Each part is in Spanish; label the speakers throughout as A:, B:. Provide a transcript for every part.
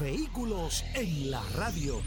A: Vehículos en la radio.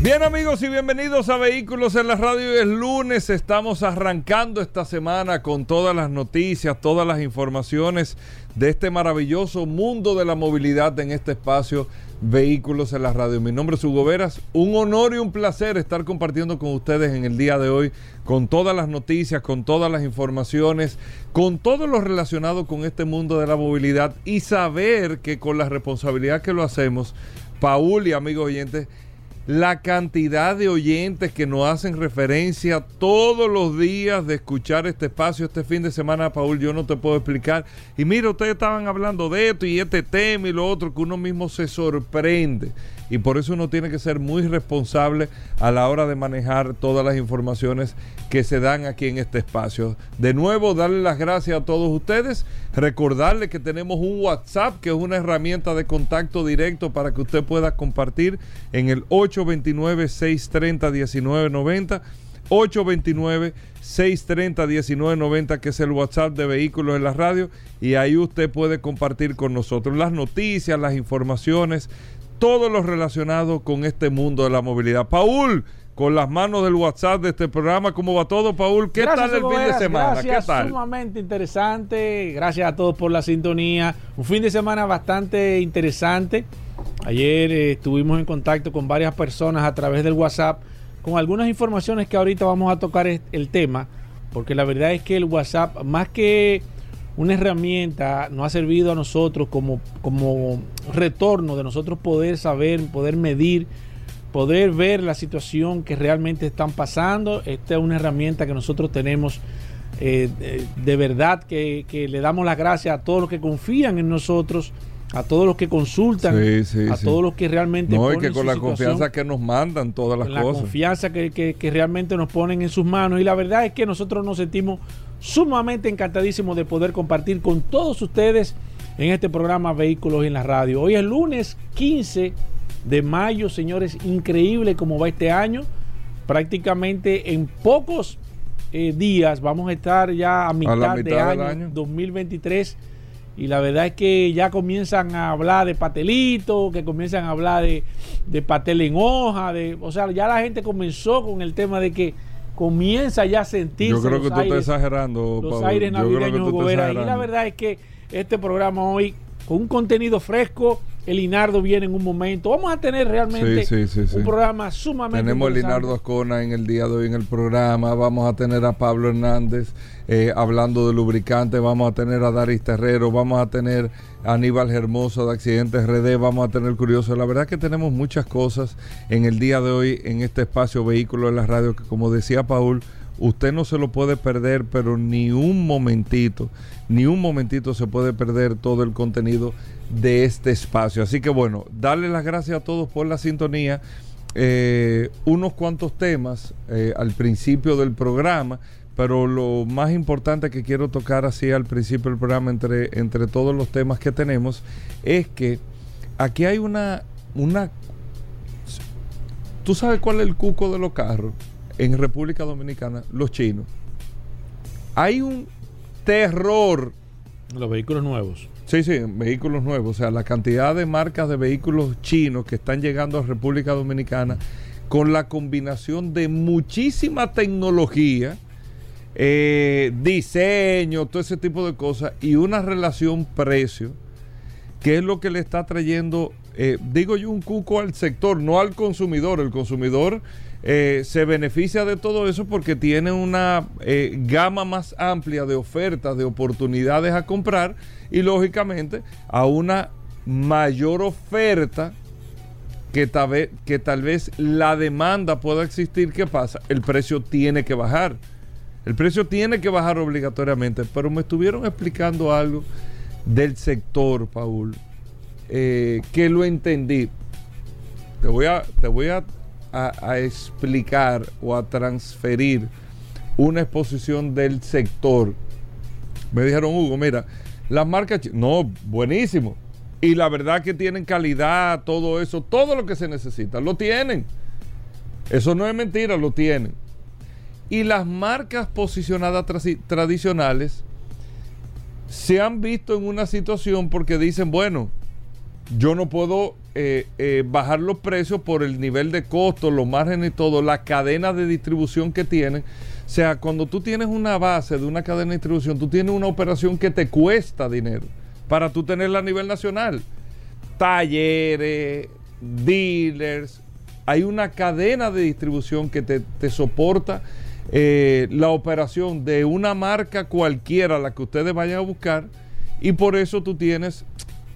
B: Bien amigos y bienvenidos a Vehículos en la Radio. Es lunes, estamos arrancando esta semana con todas las noticias, todas las informaciones de este maravilloso mundo de la movilidad en este espacio Vehículos en la Radio. Mi nombre es Hugo Veras, un honor y un placer estar compartiendo con ustedes en el día de hoy con todas las noticias, con todas las informaciones, con todo lo relacionado con este mundo de la movilidad y saber que con la responsabilidad que lo hacemos, Paul y amigos oyentes, la cantidad de oyentes que nos hacen referencia todos los días de escuchar este espacio este fin de semana, Paul, yo no te puedo explicar. Y mira, ustedes estaban hablando de esto y este tema y lo otro, que uno mismo se sorprende y por eso uno tiene que ser muy responsable a la hora de manejar todas las informaciones que se dan aquí en este espacio. De nuevo, darle las gracias a todos ustedes, recordarles que tenemos un WhatsApp que es una herramienta de contacto directo para que usted pueda compartir en el 829-630-1990. 829-630-1990, que es el WhatsApp de Vehículos en la Radio, y ahí usted puede compartir con nosotros las noticias, las informaciones, todo lo relacionado con este mundo de la movilidad. Paul, con las manos del WhatsApp de este programa, ¿cómo va todo, Paul? ¿Qué tal el fin de semana?
C: Gracias,
B: ¿Qué tal?
C: Sumamente interesante. Gracias a todos por la sintonía. Un fin de semana bastante interesante. Ayer eh, estuvimos en contacto con varias personas a través del WhatsApp con algunas informaciones que ahorita vamos a tocar el tema, porque la verdad es que el WhatsApp, más que una herramienta nos ha servido a nosotros como, como retorno de nosotros poder saber, poder medir, poder ver la situación que realmente están pasando. Esta es una herramienta que nosotros tenemos eh, de, verdad que, que, le damos las gracias a todos los que confían en nosotros. A todos los que consultan,
B: sí, sí,
C: a
B: sí.
C: todos los que realmente.
B: No, y que con la confianza que nos mandan todas las
C: la
B: cosas.
C: La confianza que, que, que realmente nos ponen en sus manos. Y la verdad es que nosotros nos sentimos sumamente encantadísimo de poder compartir con todos ustedes en este programa Vehículos en la Radio. Hoy es lunes 15 de mayo, señores, increíble como va este año. Prácticamente en pocos eh, días vamos a estar ya a mitad,
B: a la mitad
C: de año,
B: año
C: 2023 y la verdad es que ya comienzan a hablar de patelito, que comienzan a hablar de, de patel en hoja, de, o sea, ya la gente comenzó con el tema de que comienza ya a sentirse
B: Yo creo
C: los
B: que tú
C: aires,
B: estás exagerando,
C: los aires navideños. Y la verdad es que este programa hoy, con un contenido fresco, el Inardo viene en un momento. Vamos a tener realmente
B: Sí, sí, sí, sí.
C: un programa sumamente
B: Tenemos a. Linardo Ascona en el día de hoy en el programa. Vamos a tener a Pablo Hernández eh, hablando de lubricante. Vamos a tener a Daris Terrero. Vamos a tener a Aníbal Hermoso de Accidentes RD. Vamos a tener Curioso. La verdad que tenemos muchas cosas en el día de hoy en este espacio Vehículo en la Radio que como decía Paul, usted no se lo puede perder, pero ni un momentito, ni un momentito se puede perder todo el contenido de este espacio. Así que bueno, darle las gracias a todos por la sintonía. Eh, unos cuantos temas eh, al principio del programa, pero lo más importante que quiero tocar así al principio del programa, entre, entre todos los temas que tenemos, es que aquí hay una, una... ¿Tú sabes cuál es el cuco de los carros en República Dominicana? Los chinos. Hay un terror
C: Los vehículos nuevos.
B: Sí, sí, vehículos nuevos. O sea, la cantidad de marcas de vehículos chinos que están llegando a República Dominicana con la combinación de muchísima tecnología, eh, diseño, todo ese tipo de cosas y una relación precio, que es lo que le está trayendo, eh, digo yo, un cuco al sector, no al consumidor. El consumidor eh, se beneficia de todo eso porque tiene una gama más amplia de ofertas, de oportunidades a comprar y lógicamente a una mayor oferta que tal, vez, que tal vez la demanda pueda existir, ¿qué pasa? El precio tiene que bajar. El precio tiene que bajar obligatoriamente, pero me estuvieron explicando algo del sector, Paul, eh, que lo entendí. Te voy a, te voy a, a explicar o a transferir una exposición del sector. Me dijeron, Hugo, mira, las marcas, no, buenísimo. Y la verdad que tienen calidad, todo eso, todo lo que se necesita, lo tienen. Eso no es mentira, lo tienen. Y las marcas posicionadas tradicionales se han visto en una situación porque dicen, bueno, yo no puedo eh, eh, bajar los precios por el nivel de costo, los márgenes y todo, la cadena de distribución que tienen. O sea, cuando tú tienes una base de una cadena de distribución, tú tienes una operación que te cuesta dinero para tú tenerla a nivel nacional. Talleres, dealers, hay una cadena de distribución que te, soporta eh, la operación de una marca cualquiera, la que ustedes vayan a buscar, y por eso tú tienes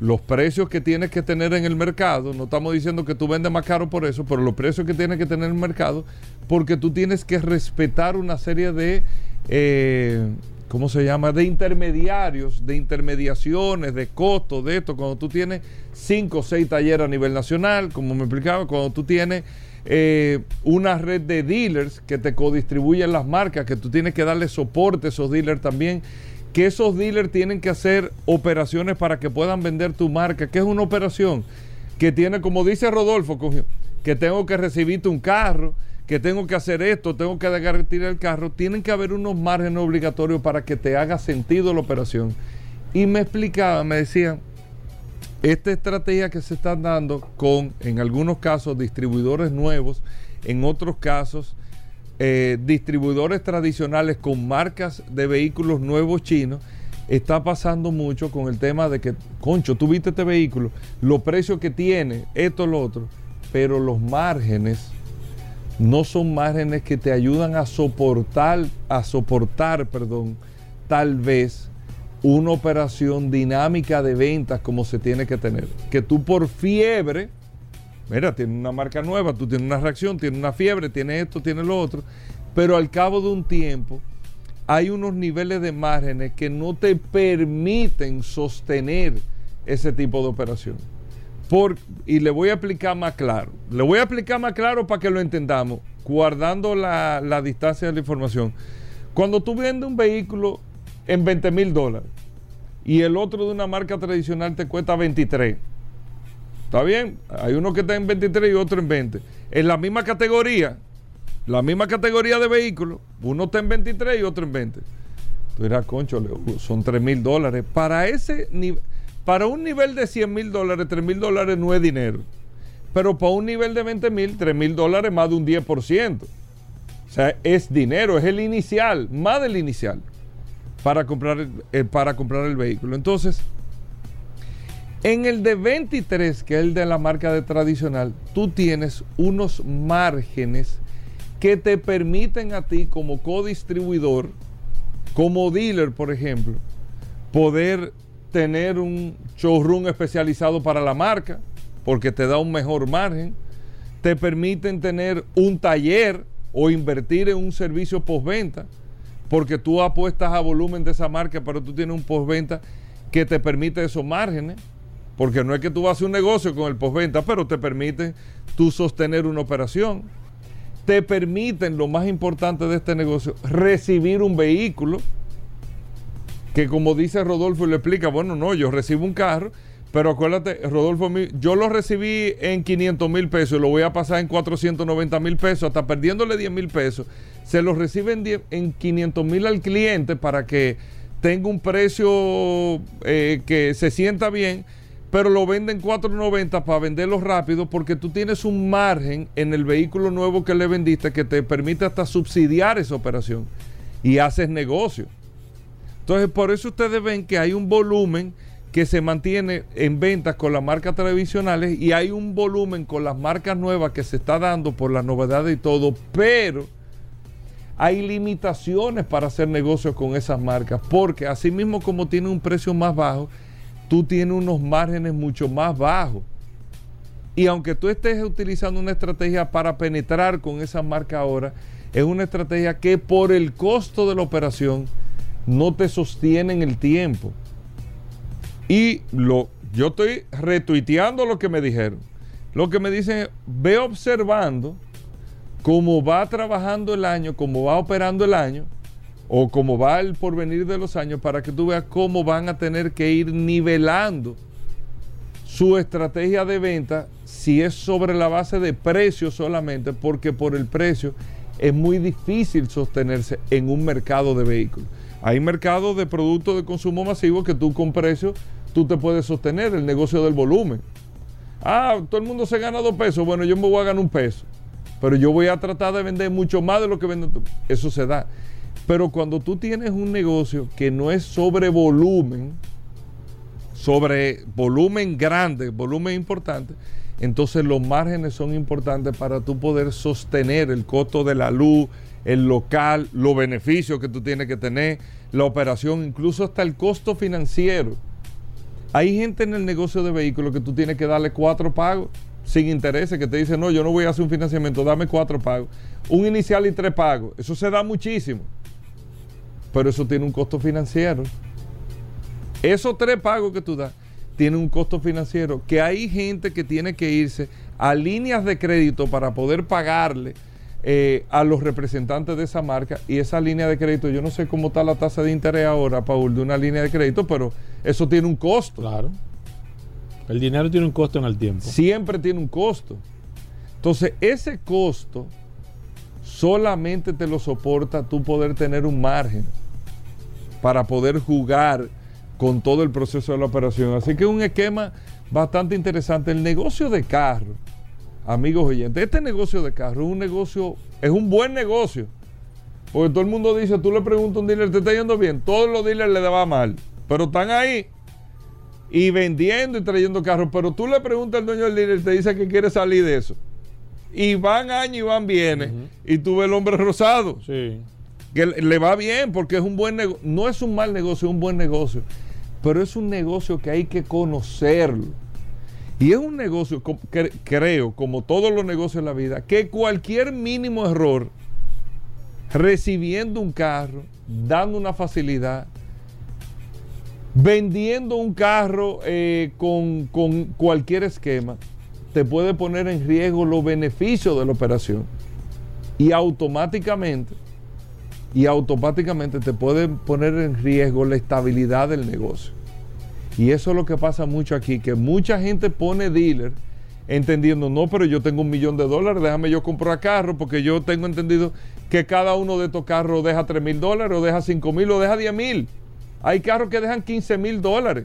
B: los precios que tienes que tener en el mercado. No estamos diciendo que tú vendes más caro por eso, pero los precios que tienes que tener en el mercado, porque tú tienes que respetar una serie de eh, ¿cómo se llama? De intermediarios, de intermediaciones, de costos, de esto. Cuando tú tienes cinco o seis talleres a nivel nacional, como me explicaba, cuando tú tienes eh, una red de dealers que te codistribuyen las marcas, que tú tienes que darle soporte a esos dealers también, que esos dealers tienen que hacer operaciones para que puedan vender tu marca, que es una operación que tiene, como dice Rodolfo, que tengo que recibirte un carro, que tengo que hacer esto, tengo que garantir el carro, tienen que haber unos márgenes obligatorios para que te haga sentido la operación. Y me explicaba, me decían, esta estrategia que se está dando con, en algunos casos, distribuidores nuevos, en otros casos, eh, distribuidores tradicionales con marcas de vehículos nuevos chinos, está pasando mucho con el tema de que, concho, tú viste este vehículo, los precios que tiene, esto, lo otro, pero los márgenes no son márgenes que te ayudan a soportar, a soportar, perdón, tal vez una operación dinámica de ventas como se tiene que tener. Que tú por fiebre, mira, tienes una marca nueva, tú tienes una reacción, tienes una fiebre, tienes esto, tienes lo otro, pero al cabo de un tiempo hay unos niveles de márgenes que no te permiten sostener ese tipo de operación y le voy a explicar más claro. Le voy a explicar más claro para que lo entendamos, guardando la, distancia de la información. Cuando tú vendes un vehículo en 20 mil dólares y el otro de una marca tradicional te cuesta 23. ¿Está bien? Hay uno que está en 23 y otro en 20. En la misma categoría, la misma categoría de vehículos, uno está en 23 y otro en 20. Tú dirás, concho, son 3 mil dólares. Para ese para un nivel de 100 mil dólares, 3 mil dólares no es dinero. Pero para un nivel de 20 mil, 3 mil dólares más de un 10%. O sea, es dinero, es el inicial, más del inicial, para comprar el, eh, para comprar el vehículo. Entonces, en el de 23, que es el de la marca de tradicional, tú tienes unos márgenes que te permiten a ti como codistribuidor, como dealer, por ejemplo, poder tener un showroom especializado para la marca, porque te da un mejor margen. Te permiten tener un taller o invertir en un servicio postventa, porque tú apuestas a volumen de esa marca, pero tú tienes un postventa que te permite esos márgenes. Porque no es que tú vas a un negocio con el postventa, pero te permite tú sostener una operación. Te permiten, lo más importante de este negocio, recibir un vehículo que como dice Rodolfo y le explica, bueno, no, yo recibo un carro, pero acuérdate, Rodolfo, yo lo recibí en 500 mil pesos lo voy a pasar en 490 mil pesos, hasta perdiéndole 10 mil pesos. Se lo reciben en 500 mil al cliente para que tenga un precio eh, que se sienta bien, pero lo venden 490 para venderlo rápido porque tú tienes un margen en el vehículo nuevo que le vendiste que te permite hasta subsidiar esa operación y haces negocio. Entonces, por eso ustedes ven que hay un volumen que se mantiene en ventas con las marcas tradicionales y hay un volumen con las marcas nuevas que se está dando por las novedades y todo, pero hay limitaciones para hacer negocios con esas marcas, porque así mismo como tiene un precio más bajo, tú tienes unos márgenes mucho más bajos. Y aunque tú estés utilizando una estrategia para penetrar con esa marca ahora, es una estrategia que por el costo de la operación no te sostienen el tiempo. Y lo, yo estoy retuiteando lo que me dijeron. Lo que me dicen es, ve observando cómo va trabajando el año, cómo va operando el año, o cómo va el porvenir de los años, para que tú veas cómo van a tener que ir nivelando su estrategia de venta si es sobre la base de precio solamente, porque por el precio es muy difícil sostenerse en un mercado de vehículos. Hay mercados de productos de consumo masivo que tú con precio tú te puedes sostener, el negocio del volumen. Ah, todo el mundo se gana dos pesos, bueno, yo me voy a ganar un peso, pero yo voy a tratar de vender mucho más de lo que vende tú. Eso se da. Pero cuando tú tienes un negocio que no es sobre volumen, sobre volumen grande, volumen importante, entonces los márgenes son importantes para tú poder sostener el costo de la luz, el local, los beneficios que tú tienes que tener, la operación, incluso hasta el costo financiero. Hay gente en el negocio de vehículos que tú tienes que darle cuatro pagos sin intereses, que te dicen, no, yo no voy a hacer un financiamiento, dame cuatro pagos. Un inicial y tres pagos. Eso se da muchísimo. Pero eso tiene un costo financiero. Esos tres pagos que tú das tienen un costo financiero. Que hay gente que tiene que irse a líneas de crédito para poder pagarle eh, a los representantes de esa marca. Y esa línea de crédito, yo no sé cómo está la tasa de interés ahora, Paul, de una línea de crédito, pero eso tiene un costo.
C: Claro. El dinero tiene un costo en el tiempo.
B: Siempre tiene un costo. Entonces, ese costo solamente te lo soporta tú poder tener un margen para poder jugar con todo el proceso de la operación. Así que es un esquema bastante interesante. El negocio de carro, amigos oyentes, este negocio de carro es un negocio, es un buen negocio. Porque todo el mundo dice, tú le preguntas a un dealer, ¿te está yendo bien? Todos los dealers le daban mal, pero están ahí y vendiendo y trayendo carros. Pero tú le preguntas al dueño del dealer, te dice que quiere salir de eso. Y van años y van bienes. Y tú ves el hombre rosado.
C: Sí.
B: Que le va bien porque es un buen negocio. No es un mal negocio, es un buen negocio. Pero es un negocio que hay que conocerlo. Y es un negocio, creo, como todos los negocios en la vida, que cualquier mínimo error, recibiendo un carro, dando una facilidad, vendiendo un carro eh, con, con cualquier esquema, te puede poner en riesgo los beneficios de la operación. Y automáticamente, y automáticamente te puede poner en riesgo la estabilidad del negocio. Y eso es lo que pasa mucho aquí, que mucha gente pone dealer entendiendo, no, pero yo tengo un millón de dólares, déjame yo comprar carro, porque yo tengo entendido que cada uno de estos carros deja 3 mil dólares, o deja 5 mil, o deja 10 mil. Hay carros que dejan 15 mil dólares.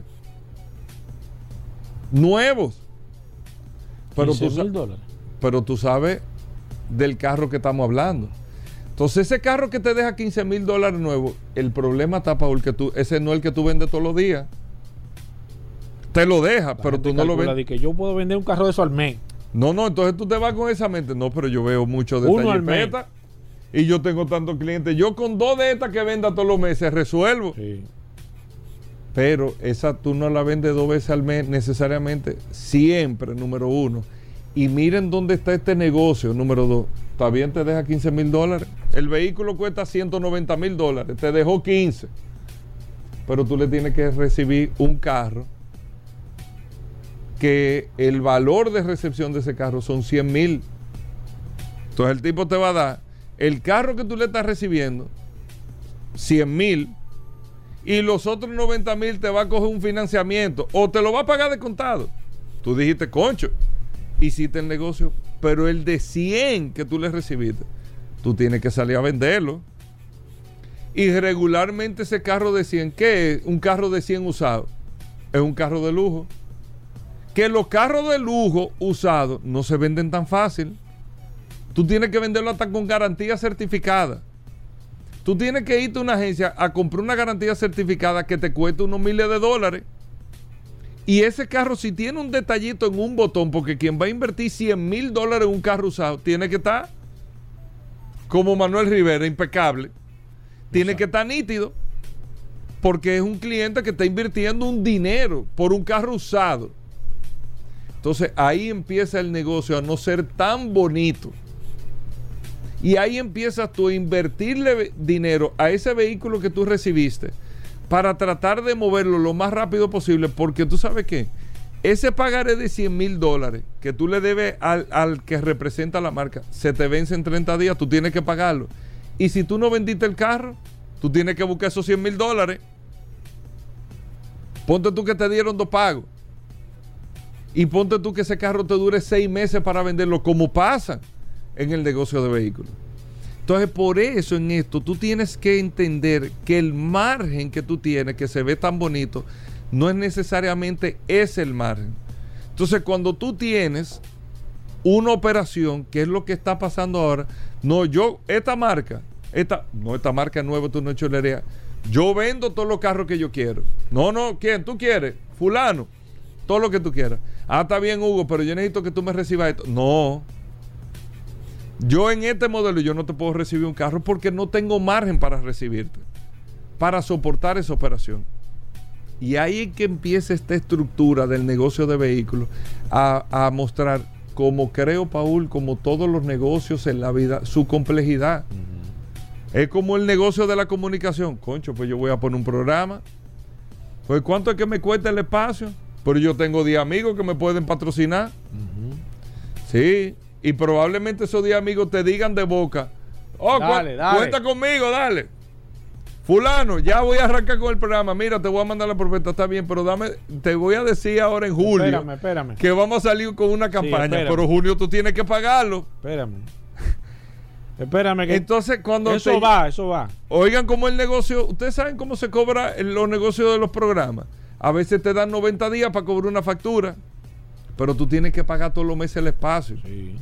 B: Nuevos. Pero tú,
C: dólares.
B: pero tú sabes del carro que estamos hablando. Entonces, ese carro que te deja 15 mil dólares nuevo, el problema está, Paul, que tú, ese no es el que tú vendes todos los días. Te lo deja, pero tú no lo vendes.
C: que yo puedo vender un carro de eso al mes.
B: No, no, entonces tú te vas con esa mente. No, pero yo veo mucho de
C: Uno
B: esta y yo tengo tantos clientes. Yo con dos de estas que venda todos los meses resuelvo.
C: Sí.
B: Pero esa tú no la vendes dos veces al mes necesariamente. Siempre, número uno. Y miren dónde está este negocio, número dos. También te deja 15 mil dólares. El vehículo cuesta 190 mil dólares. Te dejó 15. Pero tú le tienes que recibir un carro que el valor de recepción de ese carro son 100 mil. Entonces el tipo te va a dar el carro que tú le estás recibiendo, 100 mil, y los otros 90 mil te va a coger un financiamiento o te lo va a pagar de contado. Tú dijiste, concho, hiciste el negocio, pero el de 100 que tú le recibiste, tú tienes que salir a venderlo. Y regularmente ese carro de 100, ¿qué es? Un carro de 100 usado. Es un carro de lujo que los carros de lujo usados no se venden tan fácil. Tú tienes que venderlo hasta con garantía certificada. Tú tienes que irte a una agencia a comprar una garantía certificada que te cueste unos miles de dólares. Y ese carro, si tiene un detallito en un botón, porque quien va a invertir 100 mil dólares en un carro usado, tiene que estar como Manuel Rivera, impecable. Tiene que estar nítido, porque es un cliente que está invirtiendo un dinero por un carro usado. Entonces ahí empieza el negocio a no ser tan bonito. Y ahí empiezas tú a invertirle dinero a ese vehículo que tú recibiste para tratar de moverlo lo más rápido posible, porque tú sabes que ese pagaré de 100 mil dólares que tú le debes al, al, que representa la marca, se te vence en 30 días, tú tienes que pagarlo. Y si tú no vendiste el carro, tú tienes que buscar esos 100 mil dólares. Ponte tú que te dieron dos pagos. Y ponte tú que ese carro te dure seis meses para venderlo, como pasa en el negocio de vehículos. Entonces, por eso en esto tú tienes que entender que el margen que tú tienes, que se ve tan bonito, no es necesariamente ese el margen. Entonces, cuando tú tienes una operación, que es lo que está pasando ahora, no, yo, esta marca, esta, no, esta marca nueva, tú no es chulería. Yo vendo todos los carros que yo quiero. No, no, ¿quién? ¿Tú quieres? Fulano. Todo lo que tú quieras. Ah, está bien, Hugo, pero yo necesito que tú me recibas esto. No. Yo en este modelo yo no te puedo recibir un carro porque no tengo margen para recibirte. Para soportar esa operación. Y ahí es que empieza esta estructura del negocio de vehículos a, a mostrar, como creo, Paul, como todos los negocios en la vida, su complejidad. Es como el negocio de la comunicación. Concho, pues yo voy a poner un programa. Pues ¿cuánto es que me cuesta el espacio? Pero yo tengo 10 amigos que me pueden patrocinar. Sí. Y probablemente esos 10 amigos te digan de boca. Oh,
C: Dale, dale.
B: cuenta conmigo, dale. Fulano, ya voy a arrancar con el programa. Mira, te voy a mandar la propuesta, está bien, pero dame, te voy a decir ahora en julio
C: Espérame, espérame.
B: que vamos a salir con una campaña, pero junio tú tienes que pagarlo.
C: Espérame. Espérame que
B: Entonces, cuando
C: eso
B: te-
C: va, eso va.
B: Oigan cómo el negocio, ustedes saben cómo se cobra en los negocios de los programas. A veces te dan 90 días para cobrar una factura, pero tú tienes que pagar todos los meses el espacio.
C: Sí.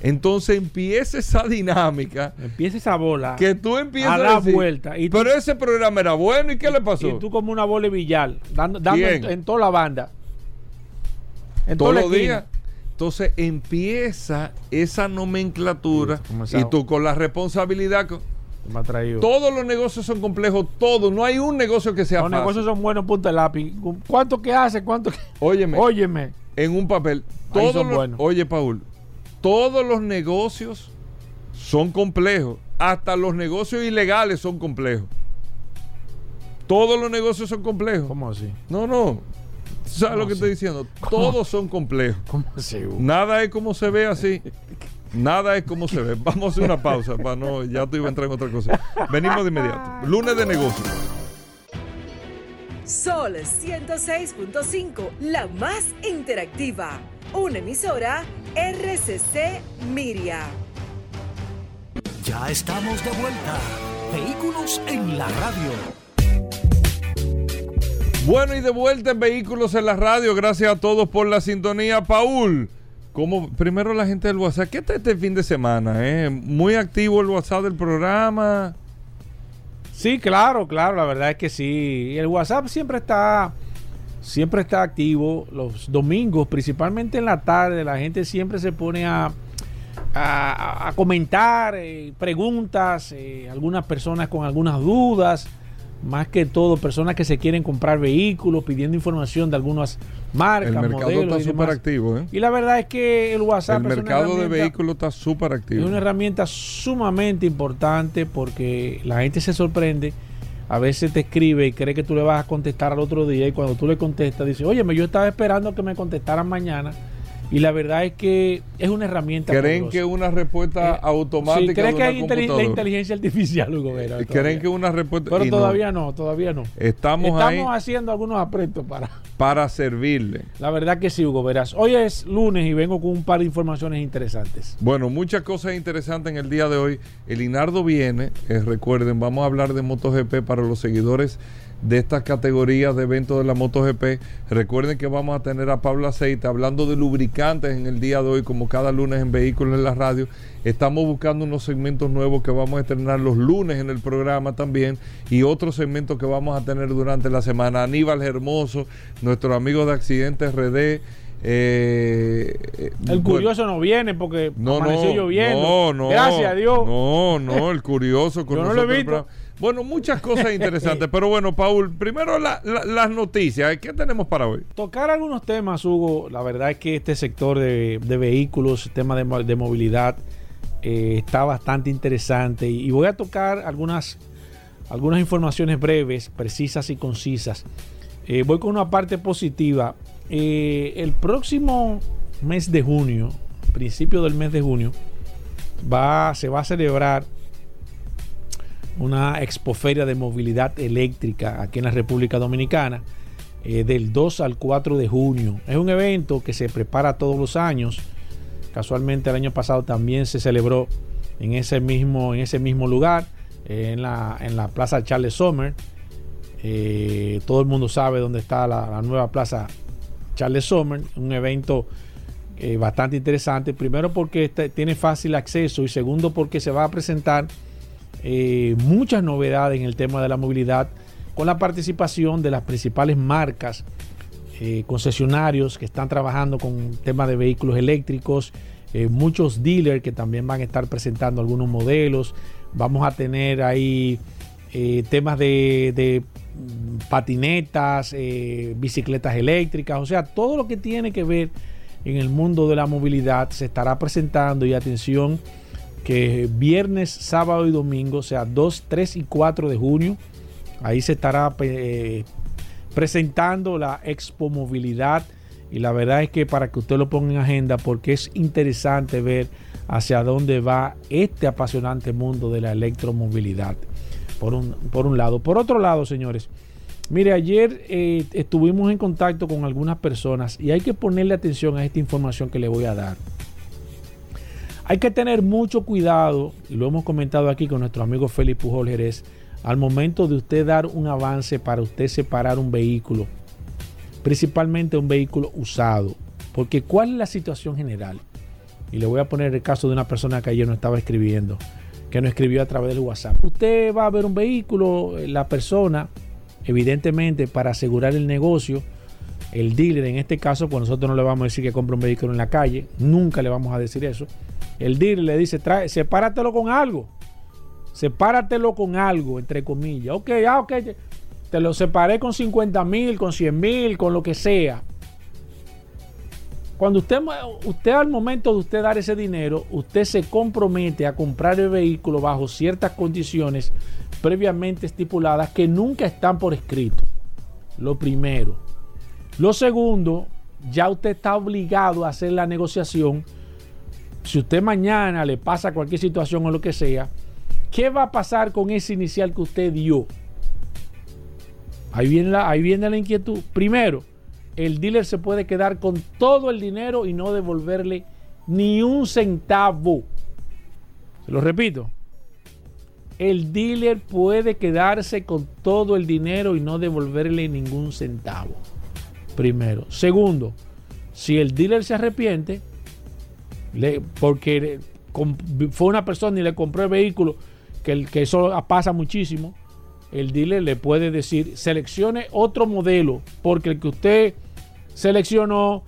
B: Entonces empieza esa dinámica
C: Empieza esa bola
B: que tú empiezas
C: a
B: a,
C: dar
B: decir,
C: vuelta. Y tú,
B: pero ese programa era bueno, ¿y qué le pasó?
C: y tú como una bola de billar, dando, dando en, toda la banda. En
B: todos los días. Entonces empieza esa nomenclatura
C: Sí,
B: y tú con la responsabilidad. con-
C: Me ha traído.
B: Todos los negocios son complejos, todos. No hay un negocio que sea
C: Los
B: fácil.
C: negocios son buenos, punta de lápiz. ¿Cuánto que hace? ¿Cuánto que...
B: Óyeme,
C: Óyeme.
B: en un papel.
C: Ahí
B: Todos
C: son
B: los-
C: buenos.
B: Oye, Paul, todos los negocios son complejos. Hasta los negocios ilegales son complejos. Todos los negocios son complejos.
C: ¿Cómo así?
B: No, no. ¿Tú ¿Sabes
C: ¿Cómo
B: lo que
C: así?
B: estoy diciendo?
C: ¿Cómo?
B: Todos son complejos.
C: ¿Cómo así? Hugo?
B: Nada es como se ve así. Nada es como se ve. Vamos a hacer una pausa para no. Ya tú iba a entrar en otra cosa. Venimos de inmediato. Lunes de negocio.
D: Sol 106.5, la más interactiva. Una emisora RCC Miria.
A: Ya estamos de vuelta. Vehículos en la radio.
B: Bueno, y de vuelta en Vehículos en la Radio. Gracias a todos por la sintonía. Paul, como primero la gente del WhatsApp, ¿qué está este fin de semana? Eh? Muy activo el WhatsApp del programa.
C: Sí, claro, claro, la verdad es que sí. El WhatsApp siempre está siempre está activo los domingos, principalmente en la tarde, la gente siempre se pone a a, a comentar eh, preguntas, eh, algunas personas con algunas dudas, más que todo personas que se quieren comprar vehículos, pidiendo información de algunas marcas,
B: El mercado
C: modelos
B: está súper activo. ¿eh?
C: Y la verdad es que el WhatsApp
B: El
C: es
B: mercado de vehículos está súper
C: es
B: activo.
C: una herramienta sumamente importante porque la gente se sorprende. A veces te escribe y cree que tú le vas a contestar al otro día y cuando tú le contestas dice, oye, yo estaba esperando que me contestaran mañana y la verdad es que es una herramienta.
B: ¿Creen
C: poderosa.
B: que una respuesta
C: Eh,
B: automática
C: Sí, ¿creen que hay la inteligencia artificial, Hugo Vera,
B: ¿Creen que una respuesta...
C: Pero
B: no.
C: todavía no, todavía no.
B: Estamos,
C: Estamos
B: ahí
C: haciendo algunos apretos para...
B: para servirle.
C: La verdad que sí, Hugo Veras. Hoy es lunes y vengo con un par de informaciones interesantes.
B: Bueno, muchas cosas interesantes en el día de hoy. El Inardo viene, eh, recuerden, vamos a hablar de MotoGP para los seguidores de estas categorías de eventos de la MotoGP. Recuerden que vamos a tener a Pablo Aceite hablando de lubricantes en el día de hoy, como cada lunes en Vehículos en la Radio. Estamos buscando unos segmentos nuevos que vamos a estrenar los lunes en el programa también y otros segmentos que vamos a tener durante la semana. Aníbal Hermoso, nuestro amigo de Accidentes RD. eh, eh,
C: El
B: bueno,
C: curioso no viene porque
B: no,
C: amaneció
B: no,
C: lloviendo.
B: no, no.
C: Gracias a Dios.
B: No, no, el curioso con
C: Yo no lo he
B: nosotros.
C: visto.
B: Bueno, muchas cosas interesantes. pero bueno, Paul, primero la- la- las noticias. ¿Qué tenemos para hoy?
C: Tocar algunos temas, Hugo. La verdad es que este sector de, de vehículos, tema de, mo- de movilidad, eh, está bastante interesante. Y, y voy a tocar algunas algunas informaciones breves, precisas y concisas. Eh, voy con una parte positiva. Eh, el próximo mes de junio, principio del mes de junio, va, se va a celebrar una expoferia de movilidad eléctrica aquí en la República Dominicana eh, del 2 al 4 de junio. Es un evento que se prepara todos los años. Casualmente el año pasado también se celebró en ese mismo, en ese mismo lugar, eh, en, la, en la Plaza Charles Sommer. Eh, todo el mundo sabe dónde está la, nueva Plaza Charles Sommer, un evento bastante interesante. Primero porque este, tiene fácil acceso y segundo porque se va a presentar eh, muchas novedades en el tema de la movilidad con la participación de las principales marcas, eh, concesionarios que están trabajando con temas de vehículos eléctricos, eh, muchos dealers que también van a estar presentando algunos modelos. Vamos a tener ahí temas de, de patinetas, bicicletas eléctricas, o sea, todo lo que tiene que ver en el mundo de la movilidad se estará presentando y atención que viernes, sábado y domingo, o sea, 2, 3 y 4 de junio, ahí se estará eh, presentando la Expo Movilidad. Y la verdad es que para que usted lo ponga en agenda, porque es interesante ver hacia dónde va este apasionante mundo de la electromovilidad. Por un, por un lado. Por otro lado, señores, mire, ayer eh, estuvimos en contacto con algunas personas y hay que ponerle atención a esta información que le voy a dar. Hay que tener mucho cuidado, y lo hemos comentado aquí con nuestro amigo Felipe Pujol al momento de usted dar un avance para usted separar un vehículo, principalmente un vehículo usado. Porque ¿cuál es la situación general? Y le voy a poner el caso de una persona que ayer no estaba escribiendo, que nos escribió a través del WhatsApp. Usted va a ver un vehículo, la persona, evidentemente para asegurar el negocio, el dealer en este caso, pues nosotros no le vamos a decir que compre un vehículo en la calle, nunca le vamos a decir eso el dealer le dice, trae, sepáratelo con algo. Sepáratelo con algo, entre comillas. Ok, ah, ok. Te lo separé con 50 mil, con 100 mil, con lo que sea. Cuando usted, usted al momento de usted dar ese dinero, usted se compromete a comprar el vehículo bajo ciertas condiciones previamente estipuladas que nunca están por escrito. Lo primero. Lo segundo, ya usted está obligado a hacer la negociación si usted mañana le pasa cualquier situación o lo que sea, ¿qué va a pasar con ese inicial que usted dio? Ahí viene la, ahí viene la inquietud. Primero, el dealer se puede quedar con todo el dinero y no devolverle ni un centavo. Se lo repito. El dealer puede quedarse con todo el dinero y no devolverle ningún centavo. Primero. Segundo, si el dealer se arrepiente, porque fue una persona y le compró el vehículo, que, que eso pasa muchísimo, el dealer le puede decir, seleccione otro modelo, porque el que usted seleccionó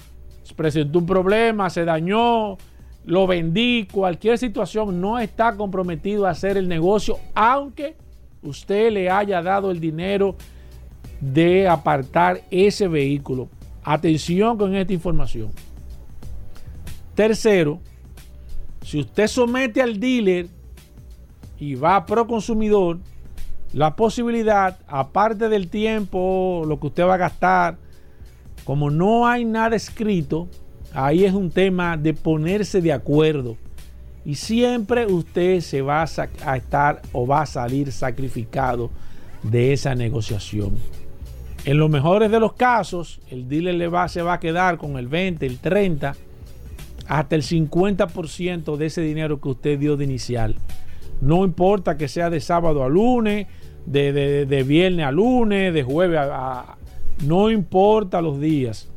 C: presentó un problema, se dañó, lo vendí, cualquier situación, no está comprometido a hacer el negocio, aunque usted le haya dado el dinero de apartar ese vehículo. Atención con esta información. Tercero, si usted somete al dealer y va a pro consumidor, la posibilidad, aparte del tiempo, lo que usted va a gastar, como no hay nada escrito, ahí es un tema de ponerse de acuerdo. Y siempre usted se va a, estar o va a salir sacrificado de esa negociación. En los mejores de los casos, el dealer le se va a quedar con el 20, el 30 hasta el 50% de ese dinero que usted dio de inicial. No importa que sea de sábado a lunes, de, viernes a lunes, de jueves a, No importa los días.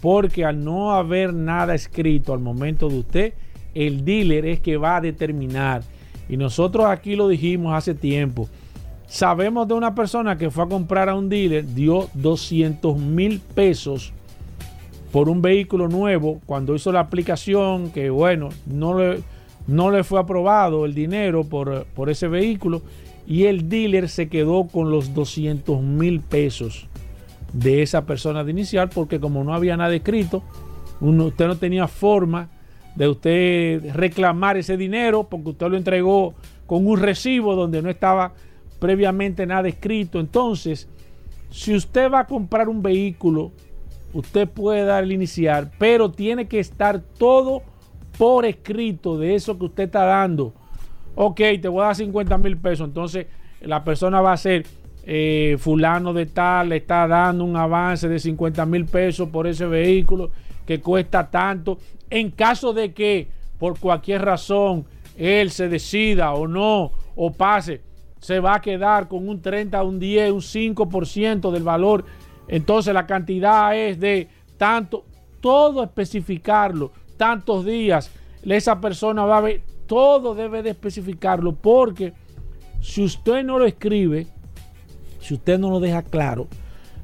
C: Porque al no haber nada escrito al momento de usted, el dealer es que va a determinar. Y nosotros aquí lo dijimos hace tiempo. Sabemos de una persona que fue a comprar a un dealer, dio 200 mil pesos por un vehículo nuevo cuando hizo la aplicación, que bueno, no le, no le fue aprobado el dinero por, por ese vehículo y el dealer se quedó con los 200 mil pesos de esa persona de inicial porque como no había nada escrito, usted no tenía forma de usted reclamar ese dinero porque usted lo entregó con un recibo donde no estaba previamente nada escrito. Entonces, si usted va a comprar un vehículo, usted puede dar el iniciar, pero tiene que estar todo por escrito de eso que usted está dando. Ok, te voy a dar 50 mil pesos. Entonces, la persona va a ser eh, fulano de tal, le está dando un avance de 50 mil pesos por ese vehículo que cuesta tanto. En caso de que por cualquier razón él se decida o no, o pase, se va a quedar con un 30, un 10, un 5% del valor. Entonces la cantidad es de tanto, todo especificarlo, tantos días. Esa persona va a ver, todo debe de especificarlo porque si usted no lo escribe, si usted no lo deja claro,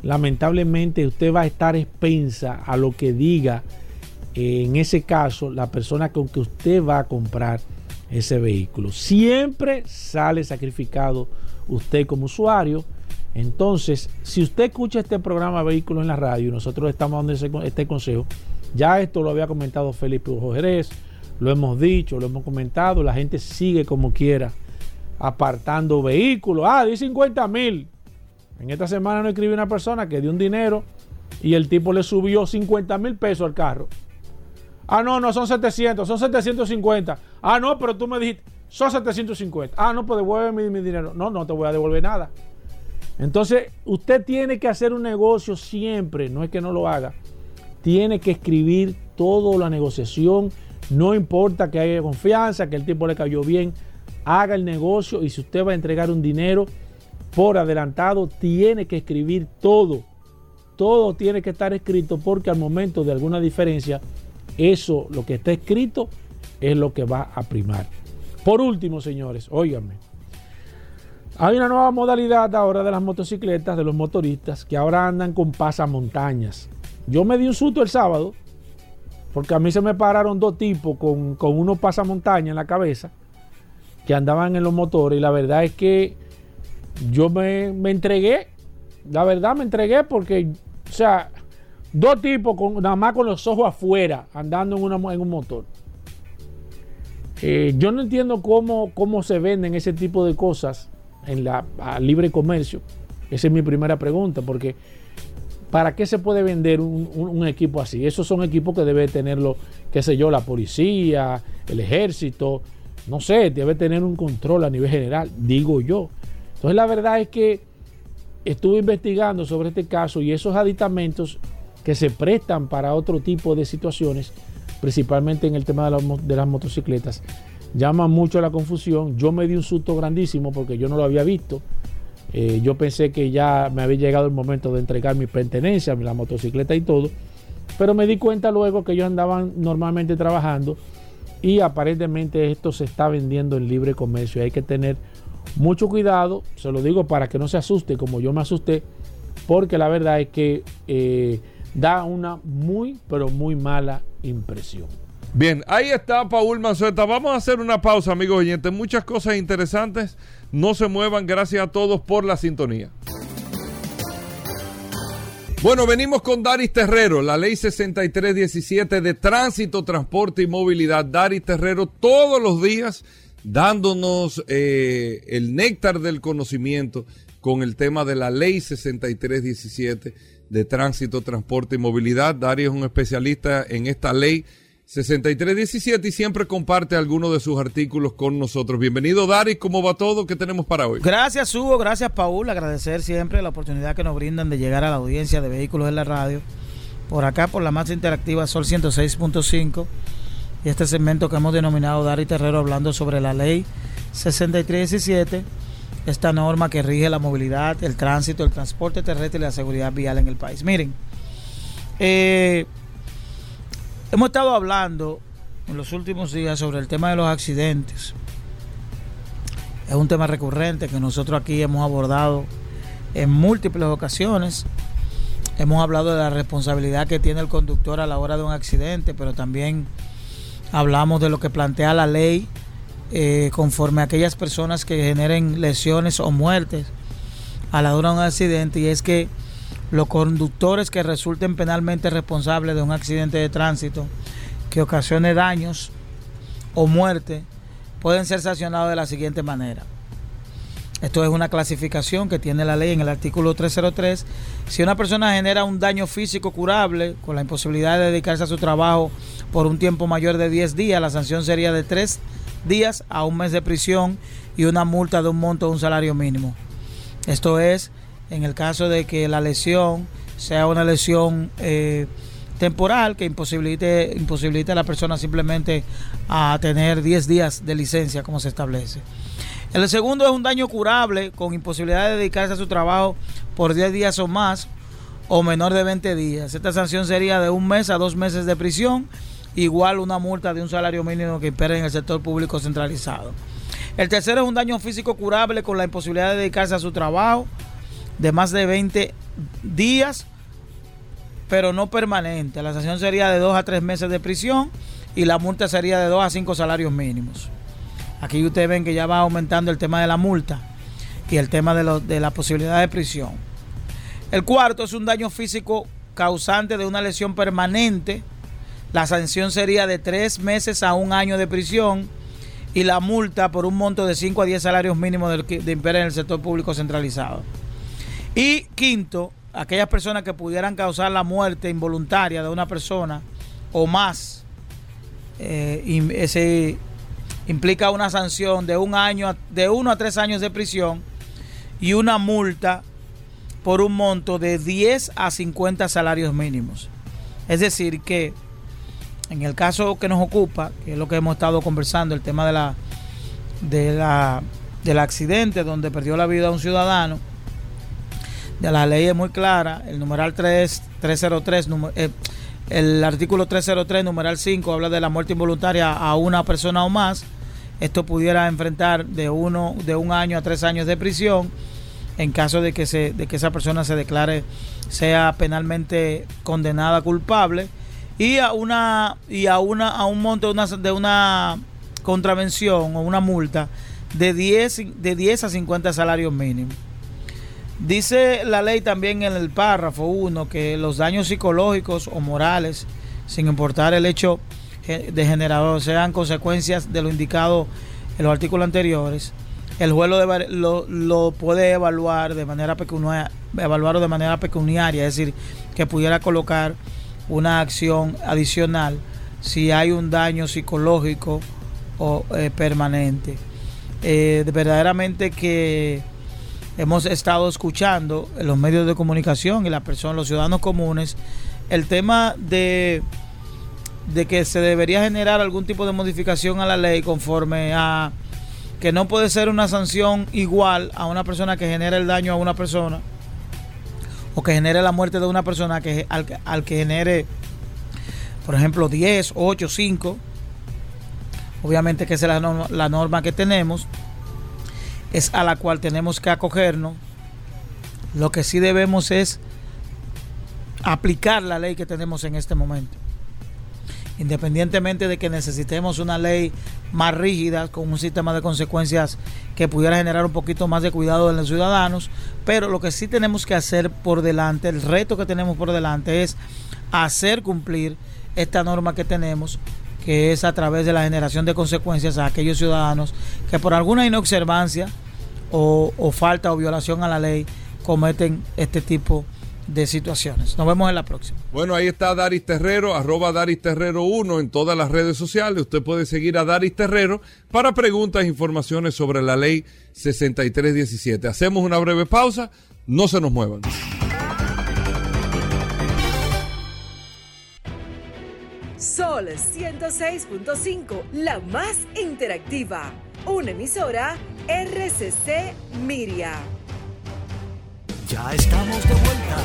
C: lamentablemente usted va a estar expensa a lo que diga en ese caso la persona con que usted va a comprar ese vehículo. Siempre sale sacrificado usted como usuario. Entonces, si usted escucha este programa Vehículos en la radio, nosotros estamos dando este consejo. Ya esto lo había comentado Felipe Jerez, lo hemos dicho, lo hemos comentado, la gente sigue como quiera apartando vehículos. Ah, di 50 mil. En esta semana no escribe una persona que dio un dinero y el tipo le subió 50 mil pesos al carro. Ah, no, no, son 700, son 750. Ah, no, pero tú me dijiste, son 750. Ah, no, pues devuelve mi, dinero. No, no te voy a devolver nada. Entonces, usted tiene que hacer un negocio siempre, no es que no lo haga. Tiene que escribir toda la negociación, no importa que haya confianza, que el tipo le cayó bien, haga el negocio y si usted va a entregar un dinero por adelantado, tiene que escribir todo. Todo tiene que estar escrito porque al momento de alguna diferencia, eso, lo que está escrito, es lo que va a primar. Por último, señores, óiganme. Hay una nueva modalidad ahora de las motocicletas, de los motoristas, que ahora andan con pasamontañas. Yo me di un susto el sábado, porque a mí se me pararon dos tipos con, con unos pasamontañas en la cabeza, que andaban en los motores, y la verdad es que yo me, me entregué, la verdad me entregué porque, o sea, Dos tipos con, nada más con los ojos afuera, andando en, una, en un motor. Eh, yo no entiendo cómo, cómo se venden ese tipo de cosas en la libre comercio. Esa es mi primera pregunta, porque ¿para qué se puede vender un, equipo así? Esos son equipos que debe tenerlo, qué sé yo, la policía, el ejército, no sé, debe tener un control a nivel general, digo yo. Entonces la verdad es que estuve investigando sobre este caso y esos aditamentos que se prestan para otro tipo de situaciones, principalmente en el tema de, las motocicletas, llama mucho la confusión. Yo me di un susto grandísimo porque yo no lo había visto. Eh, yo pensé que ya me había llegado el momento de entregar mi pertenencia, la motocicleta y todo, pero me di cuenta luego que ellos andaban normalmente trabajando y aparentemente esto se está vendiendo en libre comercio. Hay que tener mucho cuidado, se lo digo para que no se asuste como yo me asusté, porque la verdad es que eh, da una muy, pero muy mala impresión.
B: Bien, ahí está Paul Manzueta. Vamos a hacer una pausa, amigos oyentes. Muchas cosas interesantes. No se muevan. Gracias a todos por la sintonía. Bueno, venimos con Daris Terrero, la ley 6317 de tránsito, transporte y movilidad. Daris Terrero todos los días dándonos eh, el néctar del conocimiento con el tema de la ley 6317 de Tránsito, Transporte y Movilidad. Darío es un especialista en esta ley 6317 y siempre comparte algunos de sus artículos con nosotros. Bienvenido, Dari. ¿Cómo va todo? ¿Qué tenemos para hoy?
E: Gracias, Hugo. Gracias, Paul. Agradecer siempre la oportunidad que nos brindan de llegar a la audiencia de vehículos en la radio. Por acá, por la más interactiva Sol 106.5. Y este segmento que hemos denominado Dari Terrero hablando sobre la ley 6317 esta norma que rige la movilidad, el tránsito, el transporte terrestre y la seguridad vial en el país. Miren, eh, hemos estado hablando en los últimos días sobre el tema de los accidentes. Es un tema recurrente que nosotros aquí hemos abordado en múltiples ocasiones. Hemos hablado de la responsabilidad que tiene el conductor a la hora de un accidente, pero también hablamos de lo que plantea la ley eh, conforme a aquellas personas que generen lesiones o muertes a la hora de un accidente y es que los conductores que resulten penalmente responsables de un accidente de tránsito que ocasione daños o muerte pueden ser sancionados de la siguiente manera. Esto es una clasificación que tiene la ley en el artículo 303. Si una persona genera un daño físico curable con la imposibilidad de dedicarse a su trabajo por un tiempo mayor de 10 días, la sanción sería de 3 días a un mes de prisión y una multa de un monto de un salario mínimo. Esto es en el caso de que la lesión sea una lesión eh, temporal que imposibilite, imposibilite a la persona simplemente a tener 10 días de licencia como se establece. El segundo es un daño curable con imposibilidad de dedicarse a su trabajo por 10 días o más o menor de 20 días. Esta sanción sería de un mes a dos meses de prisión, igual una multa de un salario mínimo que impere en el sector público centralizado. El tercero es un daño físico curable con la imposibilidad de dedicarse a su trabajo de más de 20 días, pero no permanente. La sanción sería de 2 a 3 meses de prisión y la multa sería de 2 a 5 salarios mínimos. Aquí ustedes ven que ya va aumentando el tema de la multa y el tema de, la posibilidad de prisión. El cuarto es un daño físico causante de una lesión permanente. La sanción sería de tres meses a un año de prisión y la multa por un monto de 5 a 10 salarios mínimos de, de en el sector público centralizado. Y quinto, aquellas personas que pudieran causar la muerte involuntaria de una persona o más, eh, implica una sanción de un año, de uno a tres años de prisión y una multa por un monto de 10 a 50 salarios mínimos. Es decir, que en el caso que nos ocupa, que es lo que hemos estado conversando, el tema de la, de la del accidente donde perdió la vida un ciudadano, la ley es muy clara, el numeral 3, 303, eh, el artículo 303, numeral 5, habla de la muerte involuntaria a una persona o más esto pudiera enfrentar de uno de un año a tres años de prisión en caso de que se de que esa persona se declare sea penalmente condenada culpable y a una y a una a un monto de una, de una contravención o una multa de 10 de 10 a 50 salarios mínimos. Dice la ley también en el párrafo 1 que los daños psicológicos o morales, sin importar el hecho de generador sean consecuencias de lo indicado en los artículos anteriores, el juez lo, lo, puede evaluar de manera pecuniaria, evaluarlo de manera pecuniaria, es decir, que pudiera colocar una acción adicional si hay un daño psicológico o eh, permanente. Eh, verdaderamente que hemos estado escuchando en los medios de comunicación y las personas, los ciudadanos comunes, el tema de de que se debería generar algún tipo de modificación a la ley conforme a que no puede ser una sanción igual a una persona que genera el daño a una persona o que genere la muerte de una persona que al, que genere por ejemplo 10, 8, 5 obviamente que esa es la norma, la norma que tenemos es a la cual tenemos que acogernos lo que sí debemos es aplicar la ley que tenemos en este momento. Independientemente de que necesitemos una ley más rígida, con un sistema de consecuencias que pudiera generar un poquito más de cuidado en los ciudadanos, pero lo que sí tenemos que hacer por delante, el reto que tenemos por delante es hacer cumplir esta norma que tenemos, que es a través de la generación de consecuencias a aquellos ciudadanos que por alguna inobservancia o, o falta o violación a la ley cometen este tipo de de situaciones. Nos vemos en la próxima.
B: Bueno, ahí está Daris Terrero, arroba Daris Terrero 1 en todas las redes sociales. Usted puede seguir a Daris Terrero para preguntas e informaciones sobre la ley 6317. Hacemos una breve pausa, no se nos muevan.
D: Sol 106.5, la más interactiva. Una emisora RCC Miria.
A: Ya estamos de vuelta.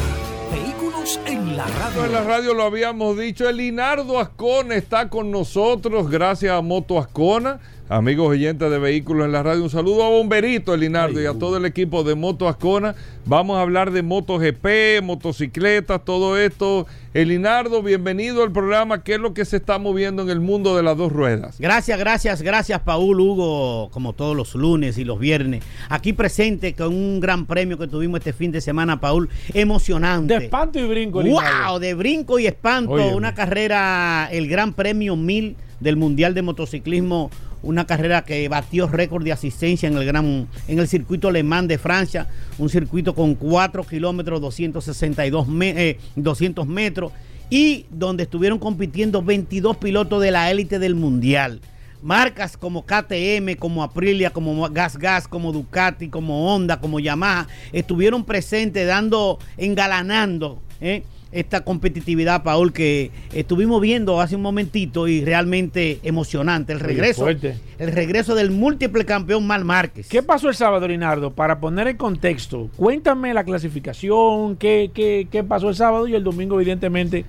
A: Vehículos en la radio.
B: En la radio lo habíamos dicho. El Linardo Ascona está con nosotros gracias a Moto Ascona. Amigos oyentes de vehículos en la radio, un saludo a Bomberito, Linardo, y a todo el equipo de Moto Ascona. Vamos a hablar de MotoGP, motocicletas, todo esto. Elinardo, bienvenido al programa. ¿Qué es lo que se está moviendo en el mundo de las dos ruedas?
F: Gracias, gracias, gracias, Paul Hugo, como todos los lunes y los viernes. Aquí presente con un gran premio que tuvimos este fin de semana, Paul. Emocionante.
C: De espanto y brinco,
F: ¡Wow! De brinco y espanto. Una carrera, el Gran Premio 1000 del Mundial de Motociclismo una carrera que batió récord de asistencia en el gran en el circuito alemán de Francia, un circuito con 4 kilómetros 262 me- eh, 200 metros y donde estuvieron compitiendo 22 pilotos de la élite del mundial. Marcas como KTM, como Aprilia, como Gas Gas, como Ducati, como Honda, como Yamaha, estuvieron presentes dando, engalanando ¿eh? Esta competitividad, Paul, que estuvimos viendo hace un momentito y realmente emocionante. El regreso, el regreso del múltiple campeón Mal Márquez.
C: ¿Qué pasó el sábado, Linardo? Para poner en contexto, cuéntame la clasificación, qué, qué, qué pasó el sábado y el domingo, evidentemente,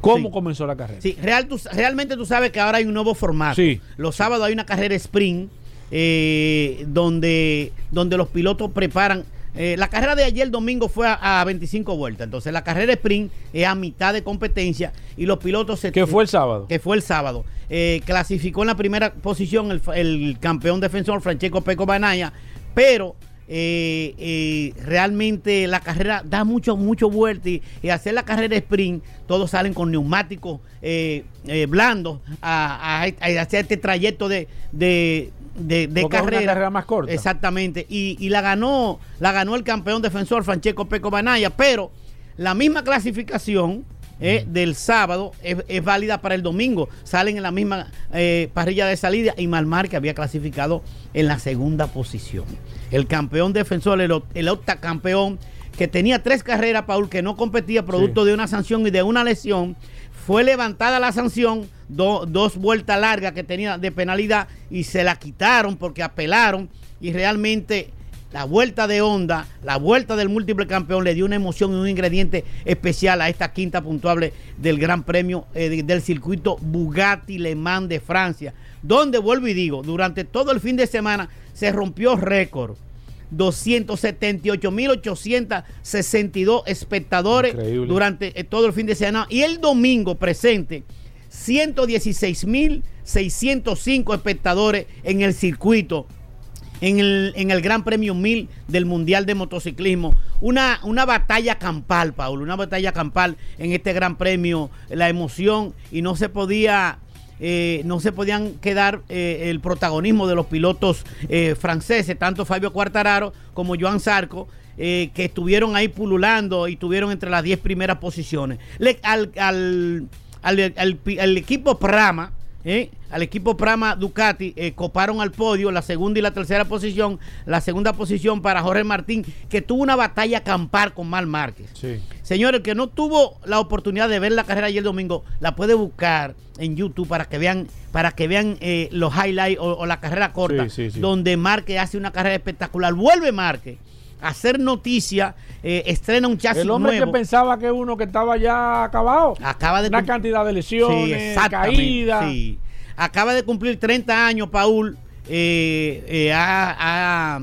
C: cómo
F: Sí.
C: comenzó la carrera.
F: Sí, real, tú- realmente tú sabes que ahora hay un nuevo formato.
C: Sí.
F: Los sábados hay una carrera sprint eh, donde, donde los pilotos preparan. Eh, la carrera de ayer domingo fue a, a 25 vueltas. Entonces la carrera sprint es a mitad de competencia y los pilotos se
C: ¿Qué fue el sábado?
F: que fue el sábado. Eh, clasificó en la primera posición el, el campeón defensor Francesco Peco Banaya, pero eh, eh, realmente la carrera da mucho, mucho vuelta y, y hacer la carrera sprint, todos salen con neumáticos eh, eh, blandos a, a- a hacer este trayecto de, de, de-
C: una
F: carrera.
C: más corta.
F: Exactamente. Y, y la ganó, la ganó el campeón defensor Francesco Peco Banaya, pero la misma clasificación eh, del sábado es, es válida para el domingo. Salen en la misma eh, parrilla de salida y Malmar que había clasificado en la segunda posición. El campeón defensor, el, el octacampeón, que tenía tres carreras, Paul, que no competía producto de una sanción y de una lesión, fue levantada la sanción, do- dos vueltas largas que tenía de penalidad y se la quitaron porque apelaron y realmente la vuelta de Honda, la vuelta del múltiple campeón le dio una emoción y un ingrediente especial a esta quinta puntuable del Gran Premio eh, de- del circuito Bugatti Le Mans de Francia, donde vuelvo y digo, durante todo el fin de semana se rompió récord. 278.862 espectadores
C: Increíble.
F: durante eh, todo el fin de semana. Y el domingo presente, 116.605 espectadores en el circuito en el, en el Gran Premio 1000 del Mundial de Motociclismo. Una, una batalla campal, Paulo, una batalla campal en este Gran Premio, la emoción y no se podía... eh, no se podían quedar eh, el protagonismo de los pilotos eh, franceses, tanto Fabio Quartararo como Joan Zarco, eh, que estuvieron ahí pululando y estuvieron entre las 10 primeras posiciones. Al, al- al- equipo Prama. Al equipo Prama Ducati, eh, coparon al podio la segunda y la tercera posición. La segunda posición para Jorge Martín, que tuvo una batalla campal con Mal Márquez.
C: Sí.
F: Señores, el que no tuvo la oportunidad de ver la carrera ayer domingo, la puede buscar en YouTube para que vean, para que vean eh, los highlights o, o la carrera corta,
C: Sí, sí, sí.
F: donde Márquez hace una carrera espectacular. Vuelve Márquez a hacer noticia, eh, estrena un chasis
C: El hombre
F: nuevo.
C: que pensaba que uno que estaba ya acabado.
F: Acaba de
C: Una cantidad de
F: Sí,
C: lesiones,
F: exactamente,
C: caídas.
F: sí. Acaba de cumplir 30 años, Paul. eh, eh, ha